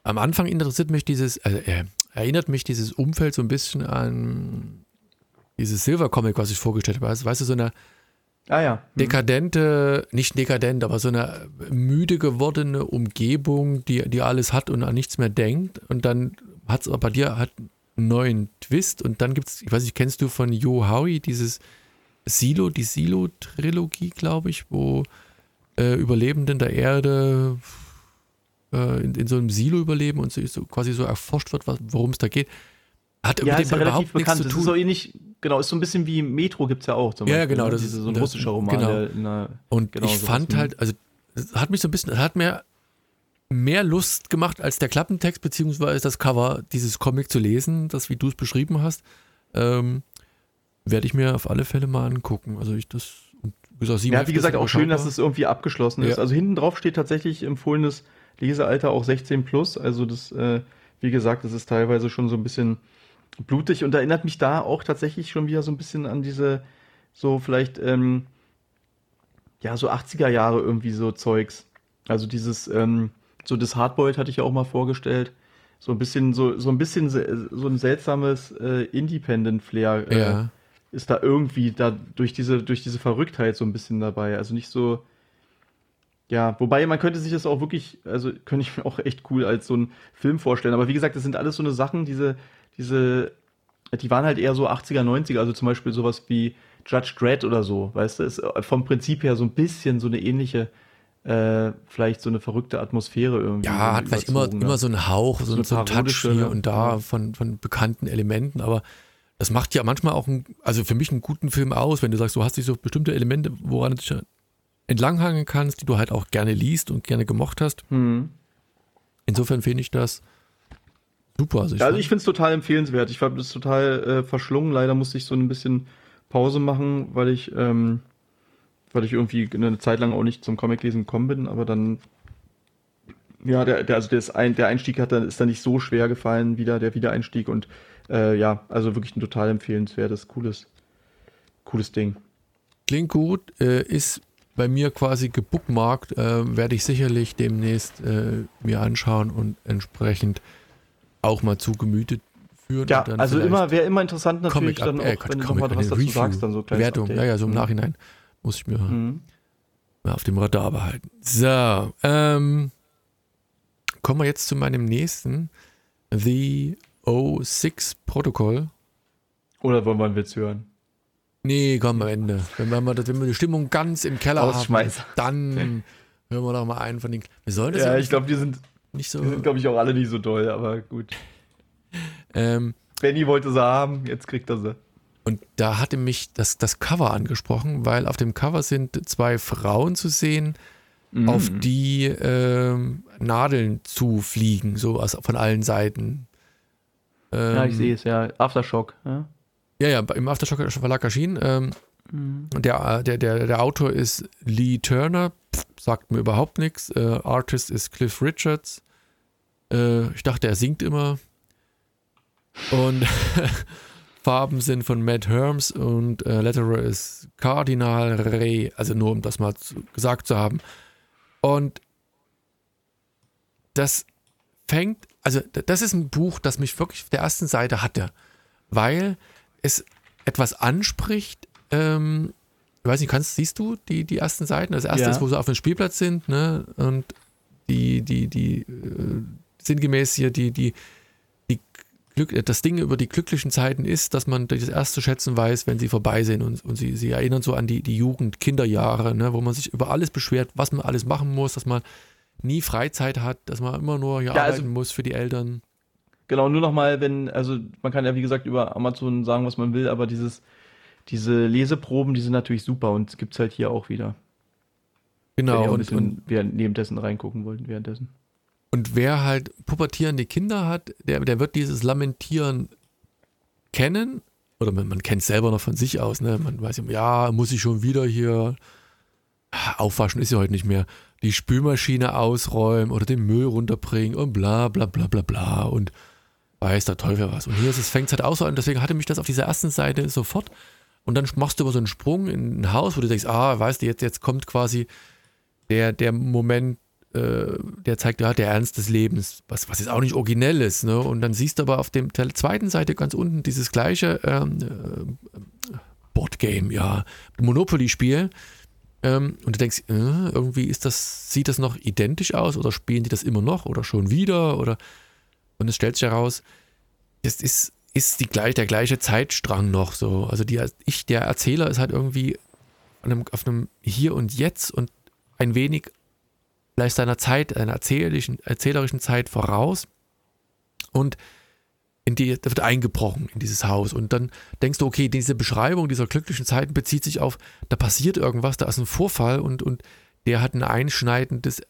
am Anfang interessiert mich dieses, äh, erinnert mich dieses Umfeld so ein bisschen an dieses Silver-Comic, was ich vorgestellt habe. Also, weißt du, so eine ah, ja. Hm. dekadente, nicht dekadent, aber so eine müde gewordene Umgebung, die, die alles hat und an nichts mehr denkt. Und dann hat es aber bei dir hat einen neuen Twist. Und dann gibt es, ich weiß nicht, kennst du von Joe Howie dieses Silo, die Silo-Trilogie, glaube ich, wo äh, Überlebenden der Erde äh, in, in, so einem Silo überleben und so, so quasi so erforscht wird, worum es da geht. Hat ja, ist ja relativ bekannt. Das ist so ähnlich, genau, ist so ein bisschen wie Metro gibt es ja auch. Zum ja, genau. Ne? Das ist so ein russischer Roman. Genau. Der, der, und genau ich fand ne? halt, also hat mich so ein bisschen, hat mir mehr Lust gemacht als der Klappentext, beziehungsweise das Cover dieses Comic zu lesen, das wie du es beschrieben hast. Ähm, werde ich mir auf alle Fälle mal angucken. Also ich das, wie gesagt, ja, wie gesagt, auch schön, dass es irgendwie abgeschlossen ist. Ja. Also hinten drauf steht tatsächlich empfohlenes Lesealter auch 16 plus. Also das, äh, wie gesagt, das ist teilweise schon so ein bisschen blutig und erinnert mich da auch tatsächlich schon wieder so ein bisschen an diese, so vielleicht, ähm, ja, so 80er Jahre irgendwie so Zeugs. Also dieses, ähm, so das Hardboiled hatte ich ja auch mal vorgestellt. So ein bisschen, so, so ein bisschen so ein seltsames äh, Independent-Flair äh, ja. ist da irgendwie da durch diese, durch diese Verrücktheit so ein bisschen dabei. Also nicht so, ja, wobei man könnte sich das auch wirklich, also könnte ich mir auch echt cool als so ein Film vorstellen. Aber wie gesagt, das sind alles so eine Sachen, diese, diese, die waren halt eher so 80er, 90er, also zum Beispiel sowas wie Judge Dredd oder so, weißt du, ist vom Prinzip her so ein bisschen so eine ähnliche, äh, vielleicht so eine verrückte Atmosphäre irgendwie. Ja, hat vielleicht immer, ne? immer so einen Hauch, so, so, ein Touch hier und da von, von bekannten Elementen, aber das macht ja manchmal auch, ein, also für mich einen guten Film aus, wenn du sagst, du hast dich so bestimmte Elemente, woran du dich entlanghangen kannst, die du halt auch gerne liest und gerne gemocht hast. Mhm. Insofern finde ich das super. Also ich, also ich finde es total empfehlenswert. Ich habe das total äh, verschlungen. Leider musste ich so ein bisschen Pause machen, weil ich, ähm, weil ich irgendwie eine Zeit lang auch nicht zum Comic-Lesen gekommen bin, aber dann ja, der, der, also der, ein, der Einstieg hat dann, ist dann nicht so schwer gefallen, wieder der Wiedereinstieg und äh, ja, also wirklich ein total empfehlenswertes, cooles, cooles Ding. Klingt gut, äh, ist bei mir quasi gebookmarkt, äh, werde ich sicherlich demnächst äh, mir anschauen und entsprechend auch mal zu Gemüte führen. Ja, also immer, wäre immer interessant natürlich dann auch, äh, wenn du mal was dazu Review, sagst, dann so Bewertung, Update. ja, ja, so im mhm. Nachhinein muss ich mir mhm. mal auf dem Radar behalten. So, ähm, kommen wir jetzt zu meinem nächsten, The O6 Protokoll. Oder wollen wir einen Witz hören? Nee, komm am Ende. Wenn wir, mal, wenn wir die Stimmung ganz im Keller haben, dann hören wir doch mal einen von den. Wir sollen das ja, ja ich glaube, die sind nicht so. Die sind, glaube ich, auch alle nicht so doll, aber gut. Ähm, Benny wollte sie haben, jetzt kriegt er sie. Und da hatte mich das, das Cover angesprochen, weil auf dem Cover sind zwei Frauen zu sehen, mm. auf die ähm, Nadeln zufliegen, so aus, von allen Seiten. Ähm, ja, ich sehe es, ja. Aftershock, ja. Ja, ja, im Aftershock Verlag erschienen. Ähm, mhm. der, der, der, der Autor ist Lee Turner, Pff, sagt mir überhaupt nichts. Äh, Artist ist Cliff Richards. Äh, ich dachte, er singt immer. Und Farben sind von Matt Herms und äh, Letterer ist Cardinal Ray, also nur um das mal zu, gesagt zu haben. Und das fängt, also das ist ein Buch, das mich wirklich auf der ersten Seite hatte, weil es etwas anspricht. Ähm, ich weiß nicht, kannst, siehst du die, die ersten Seiten? Das erste ja. ist, wo sie auf dem Spielplatz sind, ne? Und die, die, die, äh, sinngemäß hier die, die, die Glück, das Ding über die glücklichen Zeiten ist, dass man das erste schätzen weiß, wenn sie vorbei sind und, und sie, sie erinnern so an die, die Jugend, Kinderjahre, ne? wo man sich über alles beschwert, was man alles machen muss, dass man nie Freizeit hat, dass man immer nur hier ja, also arbeiten also, muss für die Eltern. Genau, nur nochmal, wenn, also man kann ja wie gesagt über Amazon sagen, was man will, aber dieses, diese Leseproben, die sind natürlich super und gibt es halt hier auch wieder. Genau. Wenn ihr Und, und, während, nebendessen reingucken wollten, währenddessen. Und wer halt pubertierende Kinder hat, der, der wird dieses Lamentieren kennen. Oder man, man kennt es selber noch von sich aus, ne? Man weiß ja, muss ich schon wieder hier aufwaschen ist ja heute nicht mehr. Die Spülmaschine ausräumen oder den Müll runterbringen und bla bla bla bla bla und weiß der Teufel was. Und hier ist es, fängt es halt auch so an, deswegen hatte mich das auf dieser ersten Seite sofort. Und dann machst du aber so einen Sprung in ein Haus, wo du denkst, ah, weißt du, jetzt, jetzt kommt quasi der, der Moment, äh, der zeigt, ja, der Ernst des Lebens, was, was jetzt auch nicht originell ist. Ne? Und dann siehst du aber auf dem, der zweiten Seite ganz unten dieses gleiche ähm, äh, Boardgame, ja, Monopoly-Spiel. Ähm, und du denkst, äh, irgendwie ist das, sieht das noch identisch aus oder spielen die das immer noch oder schon wieder? Oder und es stellt sich heraus, das ist, ist die gleich, der gleiche Zeitstrang noch so. Also die, ich, der Erzähler ist halt irgendwie auf einem, auf einem Hier und Jetzt und ein wenig vielleicht seiner Zeit, einer erzählerischen, erzählerischen Zeit voraus. Und in die, da wird eingebrochen in dieses Haus. Und dann denkst du, okay, diese Beschreibung dieser glücklichen Zeiten bezieht sich auf, da passiert irgendwas, da ist ein Vorfall und, und der hat ein einschneidendes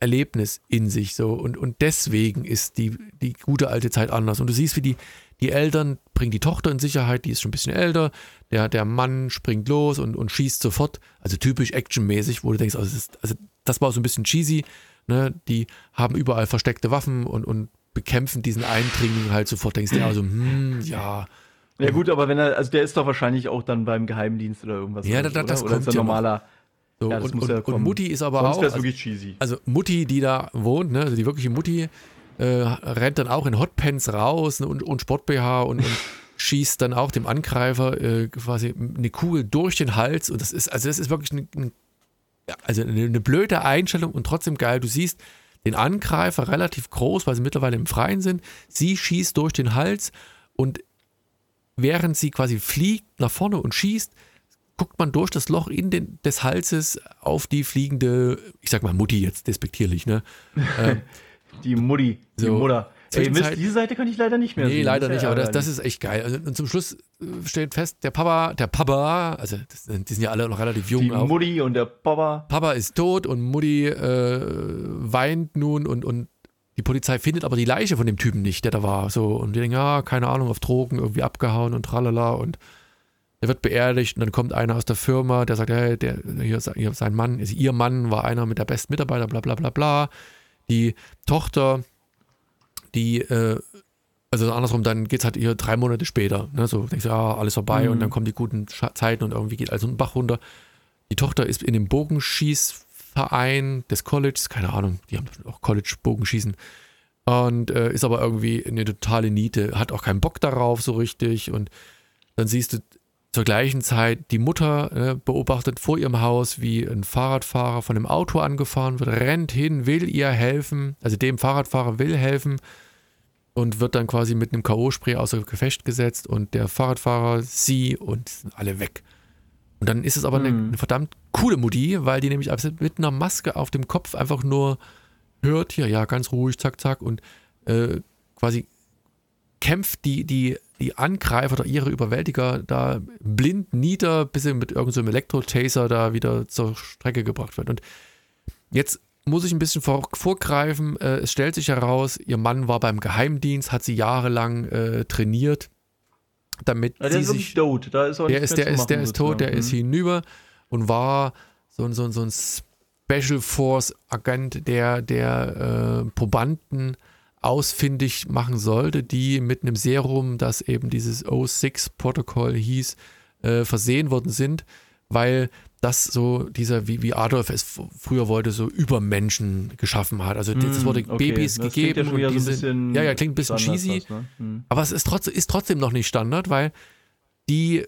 Erlebnis in sich. So. Und, und deswegen ist die, die gute alte Zeit anders. Und du siehst, wie die, die Eltern bringen die Tochter in Sicherheit, die ist schon ein bisschen älter. Der, der Mann springt los und, und schießt sofort. Also typisch actionmäßig, wo du denkst, also das, ist, also das war so ein bisschen cheesy. Ne? Die haben überall versteckte Waffen und, und bekämpfen diesen Eindringling halt sofort. Denkst du, also, hm, ja. Ja gut, aber wenn er, also der ist doch wahrscheinlich auch dann beim Geheimdienst oder irgendwas. Ja, oder das, das oder? oder kommt ist er ja normaler. So, Ja, das und, und, ja und. Mutti ist aber Sonst auch. Also, wirklich cheesy. also Mutti, die da wohnt, ne, also die wirkliche Mutti, äh, rennt dann auch in Hotpants raus ne, und, und Sport-BH und, und schießt dann auch dem Angreifer äh, quasi eine Kugel durch den Hals. Und das ist, also das ist wirklich ein, ein, ja, also eine, eine blöde Einstellung und trotzdem geil. Du siehst den Angreifer relativ groß, weil sie mittlerweile im Freien sind. Sie schießt durch den Hals und während sie quasi fliegt nach vorne und schießt, guckt man durch das Loch in den, des Halses auf die fliegende, ich sag mal Mutti jetzt despektierlich, ne? ähm, Die Mutti, die So, Mutter. Ey, Mist, diese Seite kann ich leider nicht mehr nee, sehen. leider Das ist nicht, aber das, das ist echt geil. Also, und zum Schluss äh, steht fest, der Papa, der Papa, also das, die sind ja alle noch relativ jung die auch. Mutti und der Papa. Papa ist tot und Mutti äh, weint nun und, und die Polizei findet aber die Leiche von dem Typen nicht, der da war. So, und die denken, ja, keine Ahnung, auf Drogen irgendwie abgehauen und tralala und der wird beerdigt und dann kommt einer aus der Firma, der sagt, hey, der, hier, ist- ist sein Mann, also ihr Mann war einer mit der besten Mitarbeiter, bla bla bla bla. Die Tochter, die, äh, also andersrum, dann geht es halt hier drei Monate später. Ne? So denkst du, ja, alles vorbei Mhm. und dann kommen die guten Scha Zeiten und irgendwie geht also ein Bach runter. Die Tochter ist in dem Bogenschießverein des Colleges, keine Ahnung, die haben auch College-Bogenschießen. Und äh, ist aber irgendwie eine totale Niete, hat auch keinen Bock darauf so richtig. Und dann siehst du zur gleichen Zeit die Mutter äh, beobachtet vor ihrem Haus, wie ein Fahrradfahrer von einem Auto angefahren wird, rennt hin, will ihr helfen, also dem Fahrradfahrer will helfen und wird dann quasi mit einem K.O.-Spray außer Gefecht gesetzt und der Fahrradfahrer, sie und sind alle weg. Und dann ist es aber eine, Mhm. eine verdammt coole Mutti, weil die nämlich mit einer Maske auf dem Kopf einfach nur hört, hier, ja, ganz ruhig, zack, zack, und äh, quasi kämpft die, die, die Angreifer oder ihre Überwältiger da blind nieder, bis sie mit irgendeinem so Elektro-Taser da wieder zur Strecke gebracht wird. Und jetzt muss ich ein bisschen vor, vorgreifen. Äh, es stellt sich heraus, ihr Mann war beim Geheimdienst, hat sie jahrelang äh, trainiert, damit Ja, der sie ist sich tot. Da ist auch der ist, der ist, der ist tot, der sozusagen. ist hinüber und war so, ein- so, so ein Special Force Agent, der, der äh, Probanden ausfindig machen sollte, die mit einem Serum, das eben dieses O6-Protokoll hieß, äh, versehen worden sind, weil das so dieser, wie, wie Adolf es früher wollte, so Übermenschen geschaffen hat. Also es Hm, wurde okay. Babys Das gegeben ja und so diese, bisschen ja, ja, klingt ein bisschen Standard cheesy, fast, ne? Hm. aber es ist, trotz, ist trotzdem noch nicht Standard, weil die,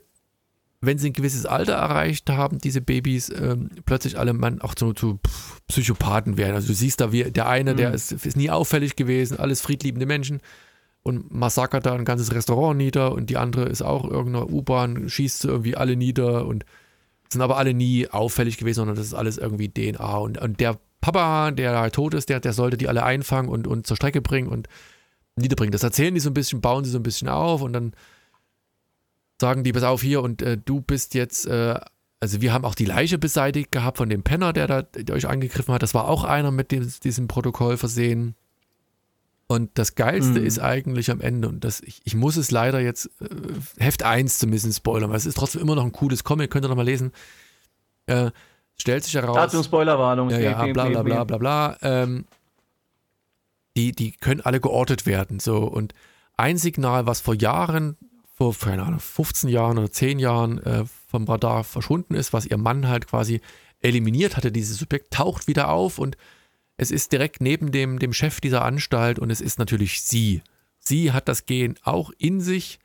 wenn sie ein gewisses Alter erreicht haben, diese Babys ähm, plötzlich alle man auch zu, zu Psychopathen werden. Also du siehst da, wie der eine, der Mhm. ist, ist nie auffällig gewesen, alles friedliebende Menschen und massakert da ein ganzes Restaurant nieder und die andere ist auch irgendeiner U-Bahn, schießt irgendwie alle nieder und sind aber alle nie auffällig gewesen, sondern das ist alles irgendwie DNA. Und, und der Papa, der halt tot ist, der, der sollte die alle einfangen und, und zur Strecke bringen und niederbringen. Das erzählen die so ein bisschen, bauen sie so ein bisschen auf und dann sagen die, pass auf hier und äh, du bist jetzt äh, also wir haben auch die Leiche beseitigt gehabt von dem Penner, der da der euch angegriffen hat. Das war auch einer mit dem, diesem Protokoll versehen. Und das Geilste Mhm. ist eigentlich am Ende, und das, ich, ich muss es leider jetzt äh, Heft 1 zumindest spoilern, weil es ist trotzdem immer noch ein cooles Comic, könnt ihr noch mal lesen. Äh, stellt sich heraus. Achtung, Spoilerwarnung. Ja, ja, bla bla bla bla bla. Ähm, die, die können alle geortet werden. So. Und ein Signal, was vor Jahren, vor, keine Ahnung, 15 Jahren oder 10 Jahren äh, vom Radar verschwunden ist, was ihr Mann halt quasi eliminiert hatte, dieses Subjekt, taucht wieder auf und es ist direkt neben dem, dem Chef dieser Anstalt und es ist natürlich sie. Sie hat das Gen auch in sich,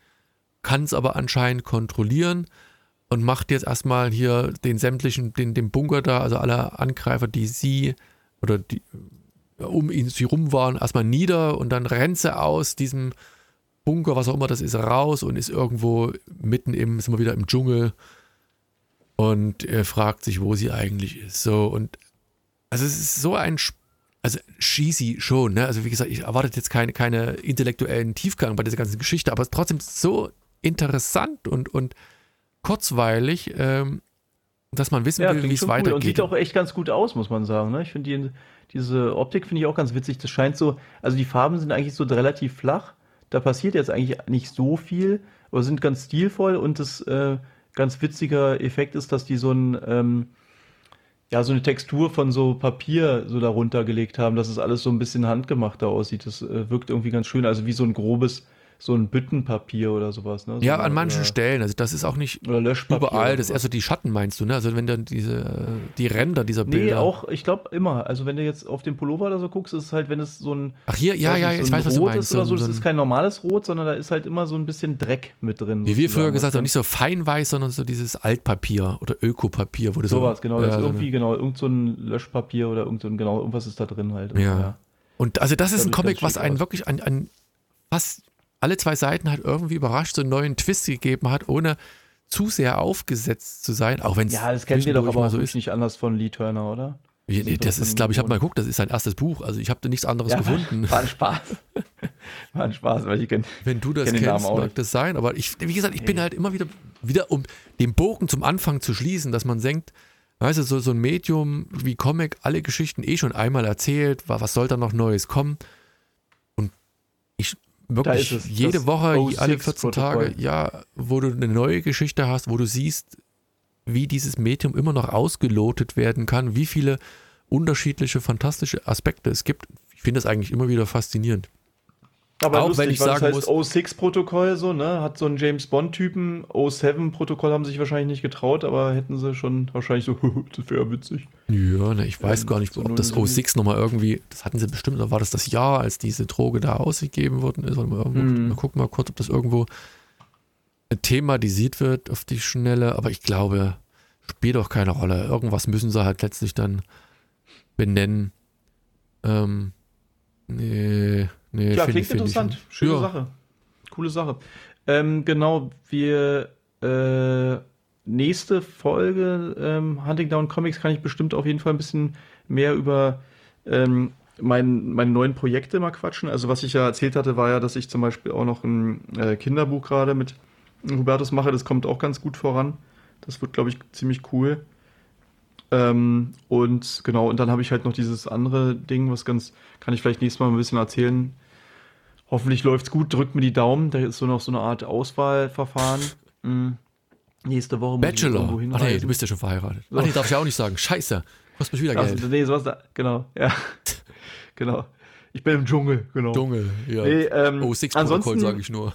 kann es aber anscheinend kontrollieren und macht jetzt erstmal hier den sämtlichen, den, den Bunker da, also alle Angreifer, die sie oder die um ihn sie rum waren, erstmal nieder und dann rennt sie aus diesem Bunker, was auch immer das ist, raus und ist irgendwo mitten im, sind wir wieder im Dschungel und er fragt sich, wo sie eigentlich ist. So und also es ist so ein, also cheesy schon, ne? Also wie gesagt, ich erwarte jetzt keine, keine intellektuellen Tiefgang bei dieser ganzen Geschichte, aber es ist trotzdem so interessant und, und kurzweilig, ähm, dass man wissen Ja, will, wie es schon cool. Und weitergeht. sieht auch echt ganz gut aus, muss man sagen. Ne? Ich finde die, diese Optik finde ich auch ganz witzig. Das scheint so, also die Farben sind eigentlich so relativ flach. Da passiert jetzt eigentlich nicht so viel, aber sind ganz stilvoll und das äh, ganz witziger Effekt ist, dass die so ein ähm, ja, so eine Textur von so Papier so darunter gelegt haben, dass es alles so ein bisschen handgemachter aussieht. Das äh, wirkt irgendwie ganz schön, also wie so ein grobes, so ein Büttenpapier oder sowas. Ne? So ja, an manchen oder, Stellen. Also das ist auch nicht Oder Löschpapier. überall. Das ist eher so die Schatten, meinst du, ne? Also wenn dann diese, äh, die Ränder dieser Nee, Bilder. auch, ich glaube immer. Also wenn du jetzt auf den Pullover oder so guckst, ist es halt, wenn es so ein Ach hier, ja, ja, ich so weiß, was du Rot meinst. ist oder so, das ist kein normales Rot, sondern da ist halt immer so ein bisschen Dreck mit drin. wie wir früher gesagt haben, nicht so feinweiß, sondern so dieses Altpapier oder Ökopapier, wo du so. sowas, genau. ja, das ist so irgendwie, genau, irgend so ein Löschpapier oder irgend so ein, genau, irgendwas ist da drin halt. Ja. Und also das ist ein Comic, was einen wirklich an, an fast alle zwei Seiten halt irgendwie überrascht, so einen neuen Twist gegeben hat, ohne zu sehr aufgesetzt zu sein, auch wenn es Ja, das kennen wir doch aber so ist. nicht anders von Lee Turner, oder? Wie, nee, das ist, glaube ich, habe mal geguckt, das ist sein erstes Buch. Also ich habe da nichts anderes Ja, gefunden. War ein Spaß. War ein Spaß, weil ich kenn, Wenn du das kenn kennst, mag das sein. Aber ich, wie gesagt, ich bin halt immer wieder, wieder um den Bogen zum Anfang zu schließen, dass man denkt, weißt du, so, so ein Medium wie Comic, alle Geschichten eh schon einmal erzählt, wa- was soll da noch Neues kommen? Wirklich es, jede das Woche, O6 alle 14 Tage, Protokoll. ja, wo du eine neue Geschichte hast, wo du siehst, wie dieses Medium immer noch ausgelotet werden kann, wie viele unterschiedliche, fantastische Aspekte es gibt. Ich finde das eigentlich immer wieder faszinierend. Aber Auch lustig, wenn ich sagen das heißt O6-Protokoll so, ne? Hat so einen James Bond-Typen. O7-Protokoll haben sie sich wahrscheinlich nicht getraut, aber hätten sie schon wahrscheinlich so, das wäre witzig. Ja, ne, ich weiß Ähm, gar nicht, so ob das 007. O6 nochmal irgendwie, das hatten sie bestimmt, oder war das das Jahr, als diese Droge da ausgegeben worden ist? Mal, irgendwo, Hm. mal gucken mal kurz, ob das irgendwo thematisiert wird auf die Schnelle, aber ich glaube, spielt auch keine Rolle. Irgendwas müssen sie halt letztlich dann benennen. Ähm, nee, nee, Ja, klingt ich, interessant. ich. Schöne ja. Sache. Coole Sache. Ähm, genau, wir äh, nächste Folge ähm, Hunting Down Comics kann ich bestimmt auf jeden Fall ein bisschen mehr über ähm, mein, meine neuen Projekte mal quatschen. Also was ich ja erzählt hatte, war ja, dass ich zum Beispiel auch noch ein äh, Kinderbuch gerade mit Hubertus mache. Das kommt auch ganz gut voran. Das wird, glaube ich, ziemlich cool. Ähm, und genau, und dann habe ich halt noch dieses andere Ding, was ganz, kann ich vielleicht nächstes Mal ein bisschen erzählen. Hoffentlich läuft's gut, drückt mir die Daumen. Da ist so noch so eine Art Auswahlverfahren. Mm. Nächste Woche muss ich Bachelor. irgendwo Ach nee, du bist ja schon verheiratet. So. Ach nee, darf ich auch nicht sagen. Scheiße. Kostet mich wieder Geld. also, nee, sowas da, genau, ja. genau. Ich bin im Dschungel, genau. Dschungel, ja. Nee, ähm, O6-Protokoll ansonsten- sage ich nur.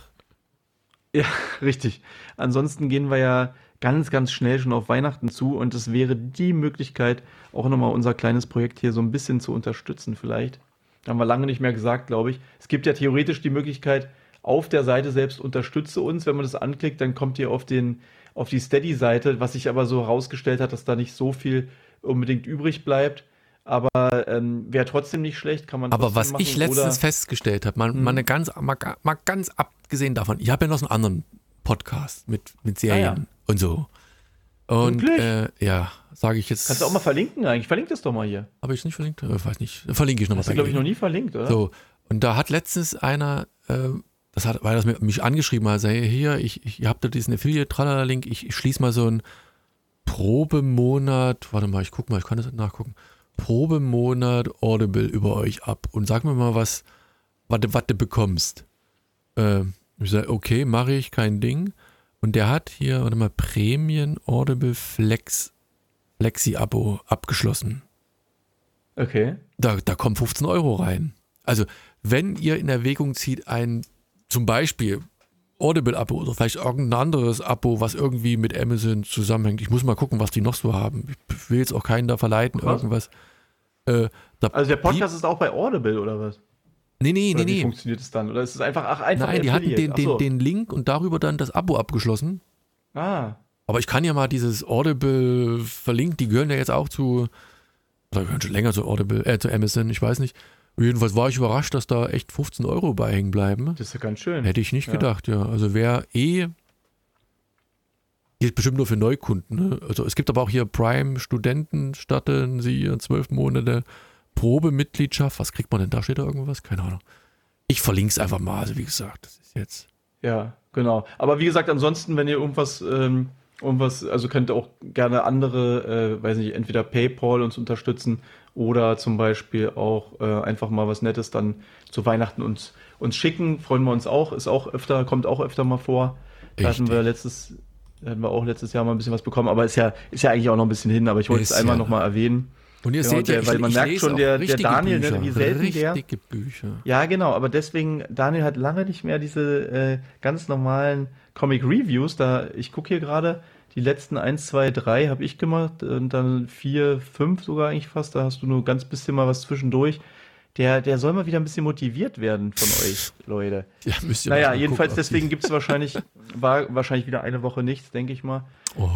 Ja, richtig. Ansonsten gehen wir ja ganz, ganz schnell schon auf Weihnachten zu und es wäre die Möglichkeit, auch nochmal unser kleines Projekt hier so ein bisschen zu unterstützen vielleicht. Haben wir lange nicht mehr gesagt, glaube ich. Es gibt ja theoretisch die Möglichkeit, auf der Seite selbst unterstütze uns. Wenn man das anklickt, dann kommt ihr auf, den, auf die Steady-Seite, was sich aber so herausgestellt hat, dass da nicht so viel unbedingt übrig bleibt. Aber ähm, wäre trotzdem nicht schlecht, kann man Aber was machen. ich letztens festgestellt habe, mal, mal, eine ganz, mal, mal ganz abgesehen davon, ich habe ja noch so einen anderen Podcast mit, mit Serien Ah, ja. und so. Und äh, ja, sage ich jetzt. Kannst du auch mal verlinken eigentlich? Verlink das doch mal hier. Habe ich es nicht verlinkt? Ich weiß nicht. Verlinke ich nochmal. Hast du, glaube ich, noch nie verlinkt, oder? So, und da hat letztens einer, äh, das hat, weil das mich angeschrieben hat, sei hier, ich, ich, habt da diesen Affiliate-Tralala-Link, ich, ich schließe mal so ein Probemonat, warte mal, ich guck mal, ich kann das nachgucken. Probemonat Audible über euch ab und sag mir mal, was, was, was du bekommst. Äh, ich sage, okay, mache ich, kein Ding. Und der hat hier, warte mal, Prämien Audible Flex Flexi-Abo abgeschlossen. Okay. Da, da kommen 15 Euro rein. Also, wenn ihr in Erwägung zieht, ein zum Beispiel Audible-Abo oder vielleicht irgendein anderes Abo, was irgendwie mit Amazon zusammenhängt. Ich muss mal gucken, was die noch so haben. Ich will jetzt auch keinen da verleiten, Was? irgendwas. Äh, da Also der Podcast ist auch bei Audible oder was? Nee, nee, Oder nee, wie nee. funktioniert es dann? Oder ist es einfach, ach, einfach Nein, die hatten den, so. den Link und darüber dann das Abo abgeschlossen. Ah, Aber ich kann ja mal dieses Audible verlinken, die gehören ja jetzt auch zu, oder gehören schon länger zu Audible, äh, zu Amazon, ich weiß nicht. Jedenfalls war ich überrascht, dass da echt 15 Euro bei hängen bleiben. das ist ja ganz schön. Hätte ich nicht Ja. gedacht, ja. Also wer eh, gilt bestimmt nur für Neukunden. Ne? Also es gibt aber auch hier Prime-Studenten, statten sie zwölf Monate Probemitgliedschaft. Was kriegt man denn da? Steht da irgendwas? Keine Ahnung. Ich verlinke es einfach mal, also wie gesagt, das ist jetzt. Ja, genau. Aber wie gesagt, ansonsten, wenn ihr irgendwas, ähm, irgendwas, also könnt ihr auch gerne andere, äh, weiß nicht, entweder PayPal uns unterstützen oder zum Beispiel auch äh, einfach mal was Nettes dann zu Weihnachten uns, uns schicken. Freuen wir uns auch. Ist auch öfter, kommt auch öfter mal vor. Da hatten wir letztes, hatten wir auch letztes Jahr mal ein bisschen was bekommen, aber ist ja, ist ja eigentlich auch noch ein bisschen hin, aber ich wollte es einmal ja noch mal erwähnen. Und ihr Ja, seht ja, der- weil man merkt schon, der- der Daniel, Bücher, wie selten der- richtige Bücher. Ja, genau, aber deswegen, Daniel hat lange nicht mehr diese äh, ganz normalen Comic Reviews. Da, ich gucke hier gerade, die letzten 1, 2, 3 habe ich gemacht und dann 4, 5 sogar eigentlich fast. Da hast du nur ganz bisschen mal was zwischendurch. Der, der soll mal wieder ein bisschen motiviert werden von euch, Leute. Ja, müsst ihr Naja, mal jedenfalls gucken, deswegen gibt es wahrscheinlich, war wahrscheinlich wieder eine Woche nichts, denke ich mal. Oh,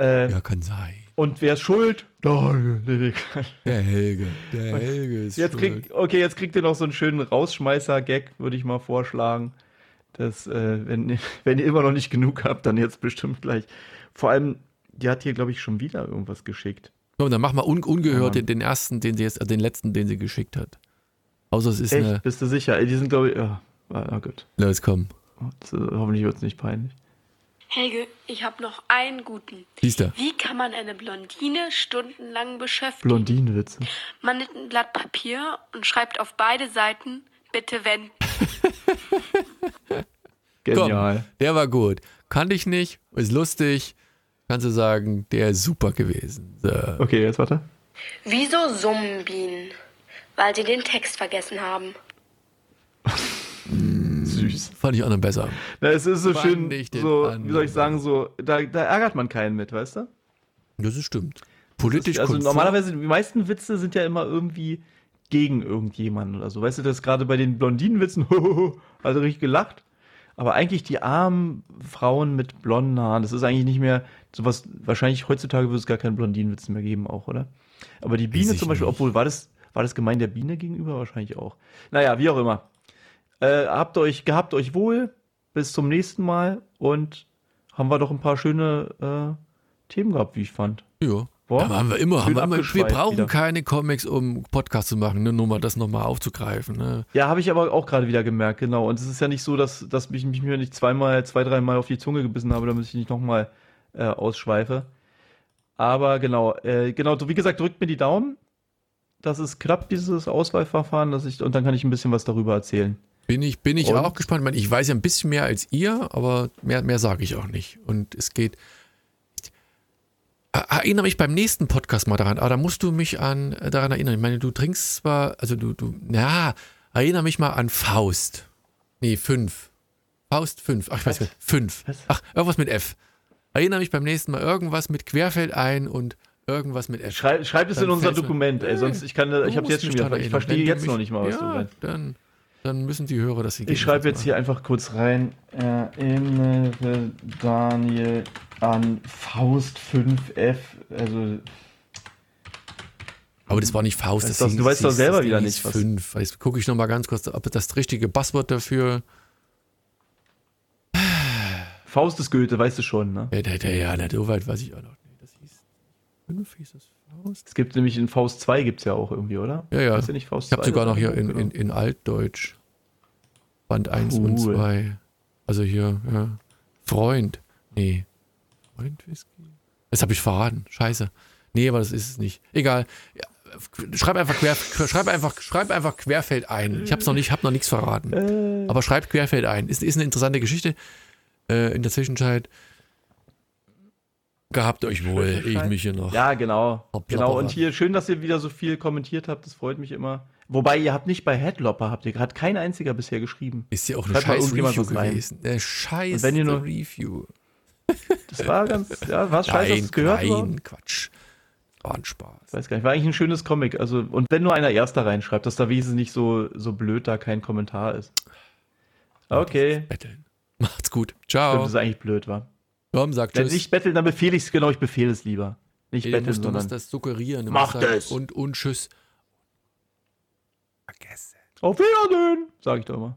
Äh, ja, kann sein. Und wer ist schuld? Daniel. Nee, nee. Der Helge. Der Helge ist Jetzt schuld. krieg, okay, jetzt kriegt ihr noch so einen schönen Rausschmeißer-Gag, würde ich mal vorschlagen. Das, äh, wenn, wenn ihr immer noch nicht genug habt, dann jetzt bestimmt gleich. Vor allem, die hat hier, glaube ich, schon wieder irgendwas geschickt. So, dann mach mal un ungehört Ja. den, den ersten, den sie jetzt, äh, den letzten, den sie geschickt hat. Außer es ist Echt? eine. Bist du sicher? Die sind, glaube ich, ja, ah, na gut. Los, komm. Äh, hoffentlich wird es nicht peinlich. Helge, ich habe noch einen guten. Siehst du? Wie kann man eine Blondine stundenlang beschäftigen? Blondinenwitze. Man nimmt ein Blatt Papier und schreibt auf beide Seiten, bitte wenn. Genial. Komm, der war gut. Kannte ich nicht, ist lustig. Kannst du sagen, der ist super gewesen. So. Okay, jetzt warte. Wieso summen Bienen? Weil sie den Text vergessen haben. Süß. Fand ich auch noch besser. Na, es ist so Fand schön, so, wie anderen. soll ich sagen, so, da, da ärgert man keinen mit, weißt du? Das ist stimmt. Politisch also konform. normalerweise, die meisten Witze sind ja immer irgendwie gegen irgendjemanden oder so. Weißt du, das gerade bei den Blondinenwitzen, also richtig gelacht. Aber eigentlich die armen Frauen mit blonden Haaren, das ist eigentlich nicht mehr sowas, wahrscheinlich heutzutage würde es gar keinen Blondinenwitz mehr geben auch, oder? Aber die Biene zum Beispiel, nicht. obwohl, war das, war das gemein der Biene gegenüber? Wahrscheinlich auch. Naja, wie auch immer. Äh, habt euch, gehabt euch wohl, bis zum nächsten Mal und haben wir doch ein paar schöne äh, Themen gehabt, wie ich fand. Ja. Boah, Aber haben wir immer. Haben wir, immer wir brauchen wieder. keine Comics, um Podcast zu machen, ne? nur mal das nochmal aufzugreifen. Ne? Ja, habe ich aber auch gerade wieder gemerkt, genau. Und es ist ja nicht so, dass, dass mich, mich mir nicht zweimal, zwei, dreimal auf die Zunge gebissen habe, damit ich nicht nochmal äh, ausschweife. Aber genau, äh, genau, wie gesagt, drückt mir die Daumen, dass es klappt, dieses Auswahlverfahren, dass ich, und dann kann ich ein bisschen was darüber erzählen. Bin ich, bin ich Und? auch gespannt. Ich, meine, ich weiß ja ein bisschen mehr als ihr, aber mehr, mehr sage ich auch nicht. Und es geht. Er- Erinnere mich beim nächsten Podcast mal daran. Aber da musst du mich an äh, daran erinnern. Ich meine, du trinkst zwar, also du, du, na, erinnere mich mal an Faust. Nee, fünf. Faust fünf. Ach, ich weiß nicht. Fünf. Was? Ach, irgendwas mit F. Erinnere mich beim nächsten Mal irgendwas mit Querfeld ein und irgendwas mit F. Schrei, schreibt es in unser Dokument, ey, sonst ich kann, Du ich habe musst jetzt schon wieder, ich verstehe du jetzt mich- noch nicht mal, was du ja, meinst. Dann, dann müssen die Hörer das Ich schreibe jetzt hier einfach kurz rein, erinnere Daniel an Faust 5F, also Aber das war nicht Faust. Das doch, du weißt doch selber das wieder nicht, was- Fünf. Jetzt gucke ich noch mal ganz kurz, ob das richtige Passwort dafür. Faust ist Goethe, weißt du schon, ne? Ja, der, der, ja, na, so weit weiß ich auch noch nicht. Das hieß fünf, hieß das? Es gibt nämlich in Faust 2 gibt's ja auch irgendwie, oder? Ja, ja. Ist ja nicht Faust Ich habe 2, sogar noch hier in, in, in Altdeutsch. Band 1 und Cool. 2. Also hier, ja. Freund. Nee. Freund Whisky? Das habe ich verraten. Scheiße. Nee, aber das ist es nicht. Egal. Ja, schreib einfach quer, schreib einfach, schreib einfach Querfeld ein. Ich habe noch nicht, habe noch nichts verraten. Aber schreib Querfeld ein. Ist, ist eine interessante Geschichte. Äh, in der Zwischenzeit gehabt euch wohl. Ich mich hier noch. Ja, genau. Genau. Und hier schön, dass ihr wieder so viel kommentiert habt. Das freut mich immer. Wobei ihr habt nicht bei Headlopper habt ihr hat kein einziger bisher geschrieben. Ist ja auch eine scheiß Review gewesen. Eine scheiß wenn ihr nur, Review. Das war ganz, ja, war scheiße, dass es gehört Nein, war. Quatsch. War ein Spaß. Ich weiß gar nicht, war eigentlich ein schönes Comic. Also, und wenn nur einer Erster reinschreibt, dass da wenigstens nicht so, so blöd da kein Kommentar ist. Okay. Betteln. Macht's gut. Ciao. Stimmt, das ist eigentlich blöd, war. Komm, sag Wenn tschüss. nicht betteln, dann befehle ich es, genau, ich befehle es lieber. Nicht Ey, betteln, musst, du sondern. musst das suggerieren. Du Mach sagen, das. Und, und tschüss. Vergessen. Auf Wiedersehen, sag ich doch immer.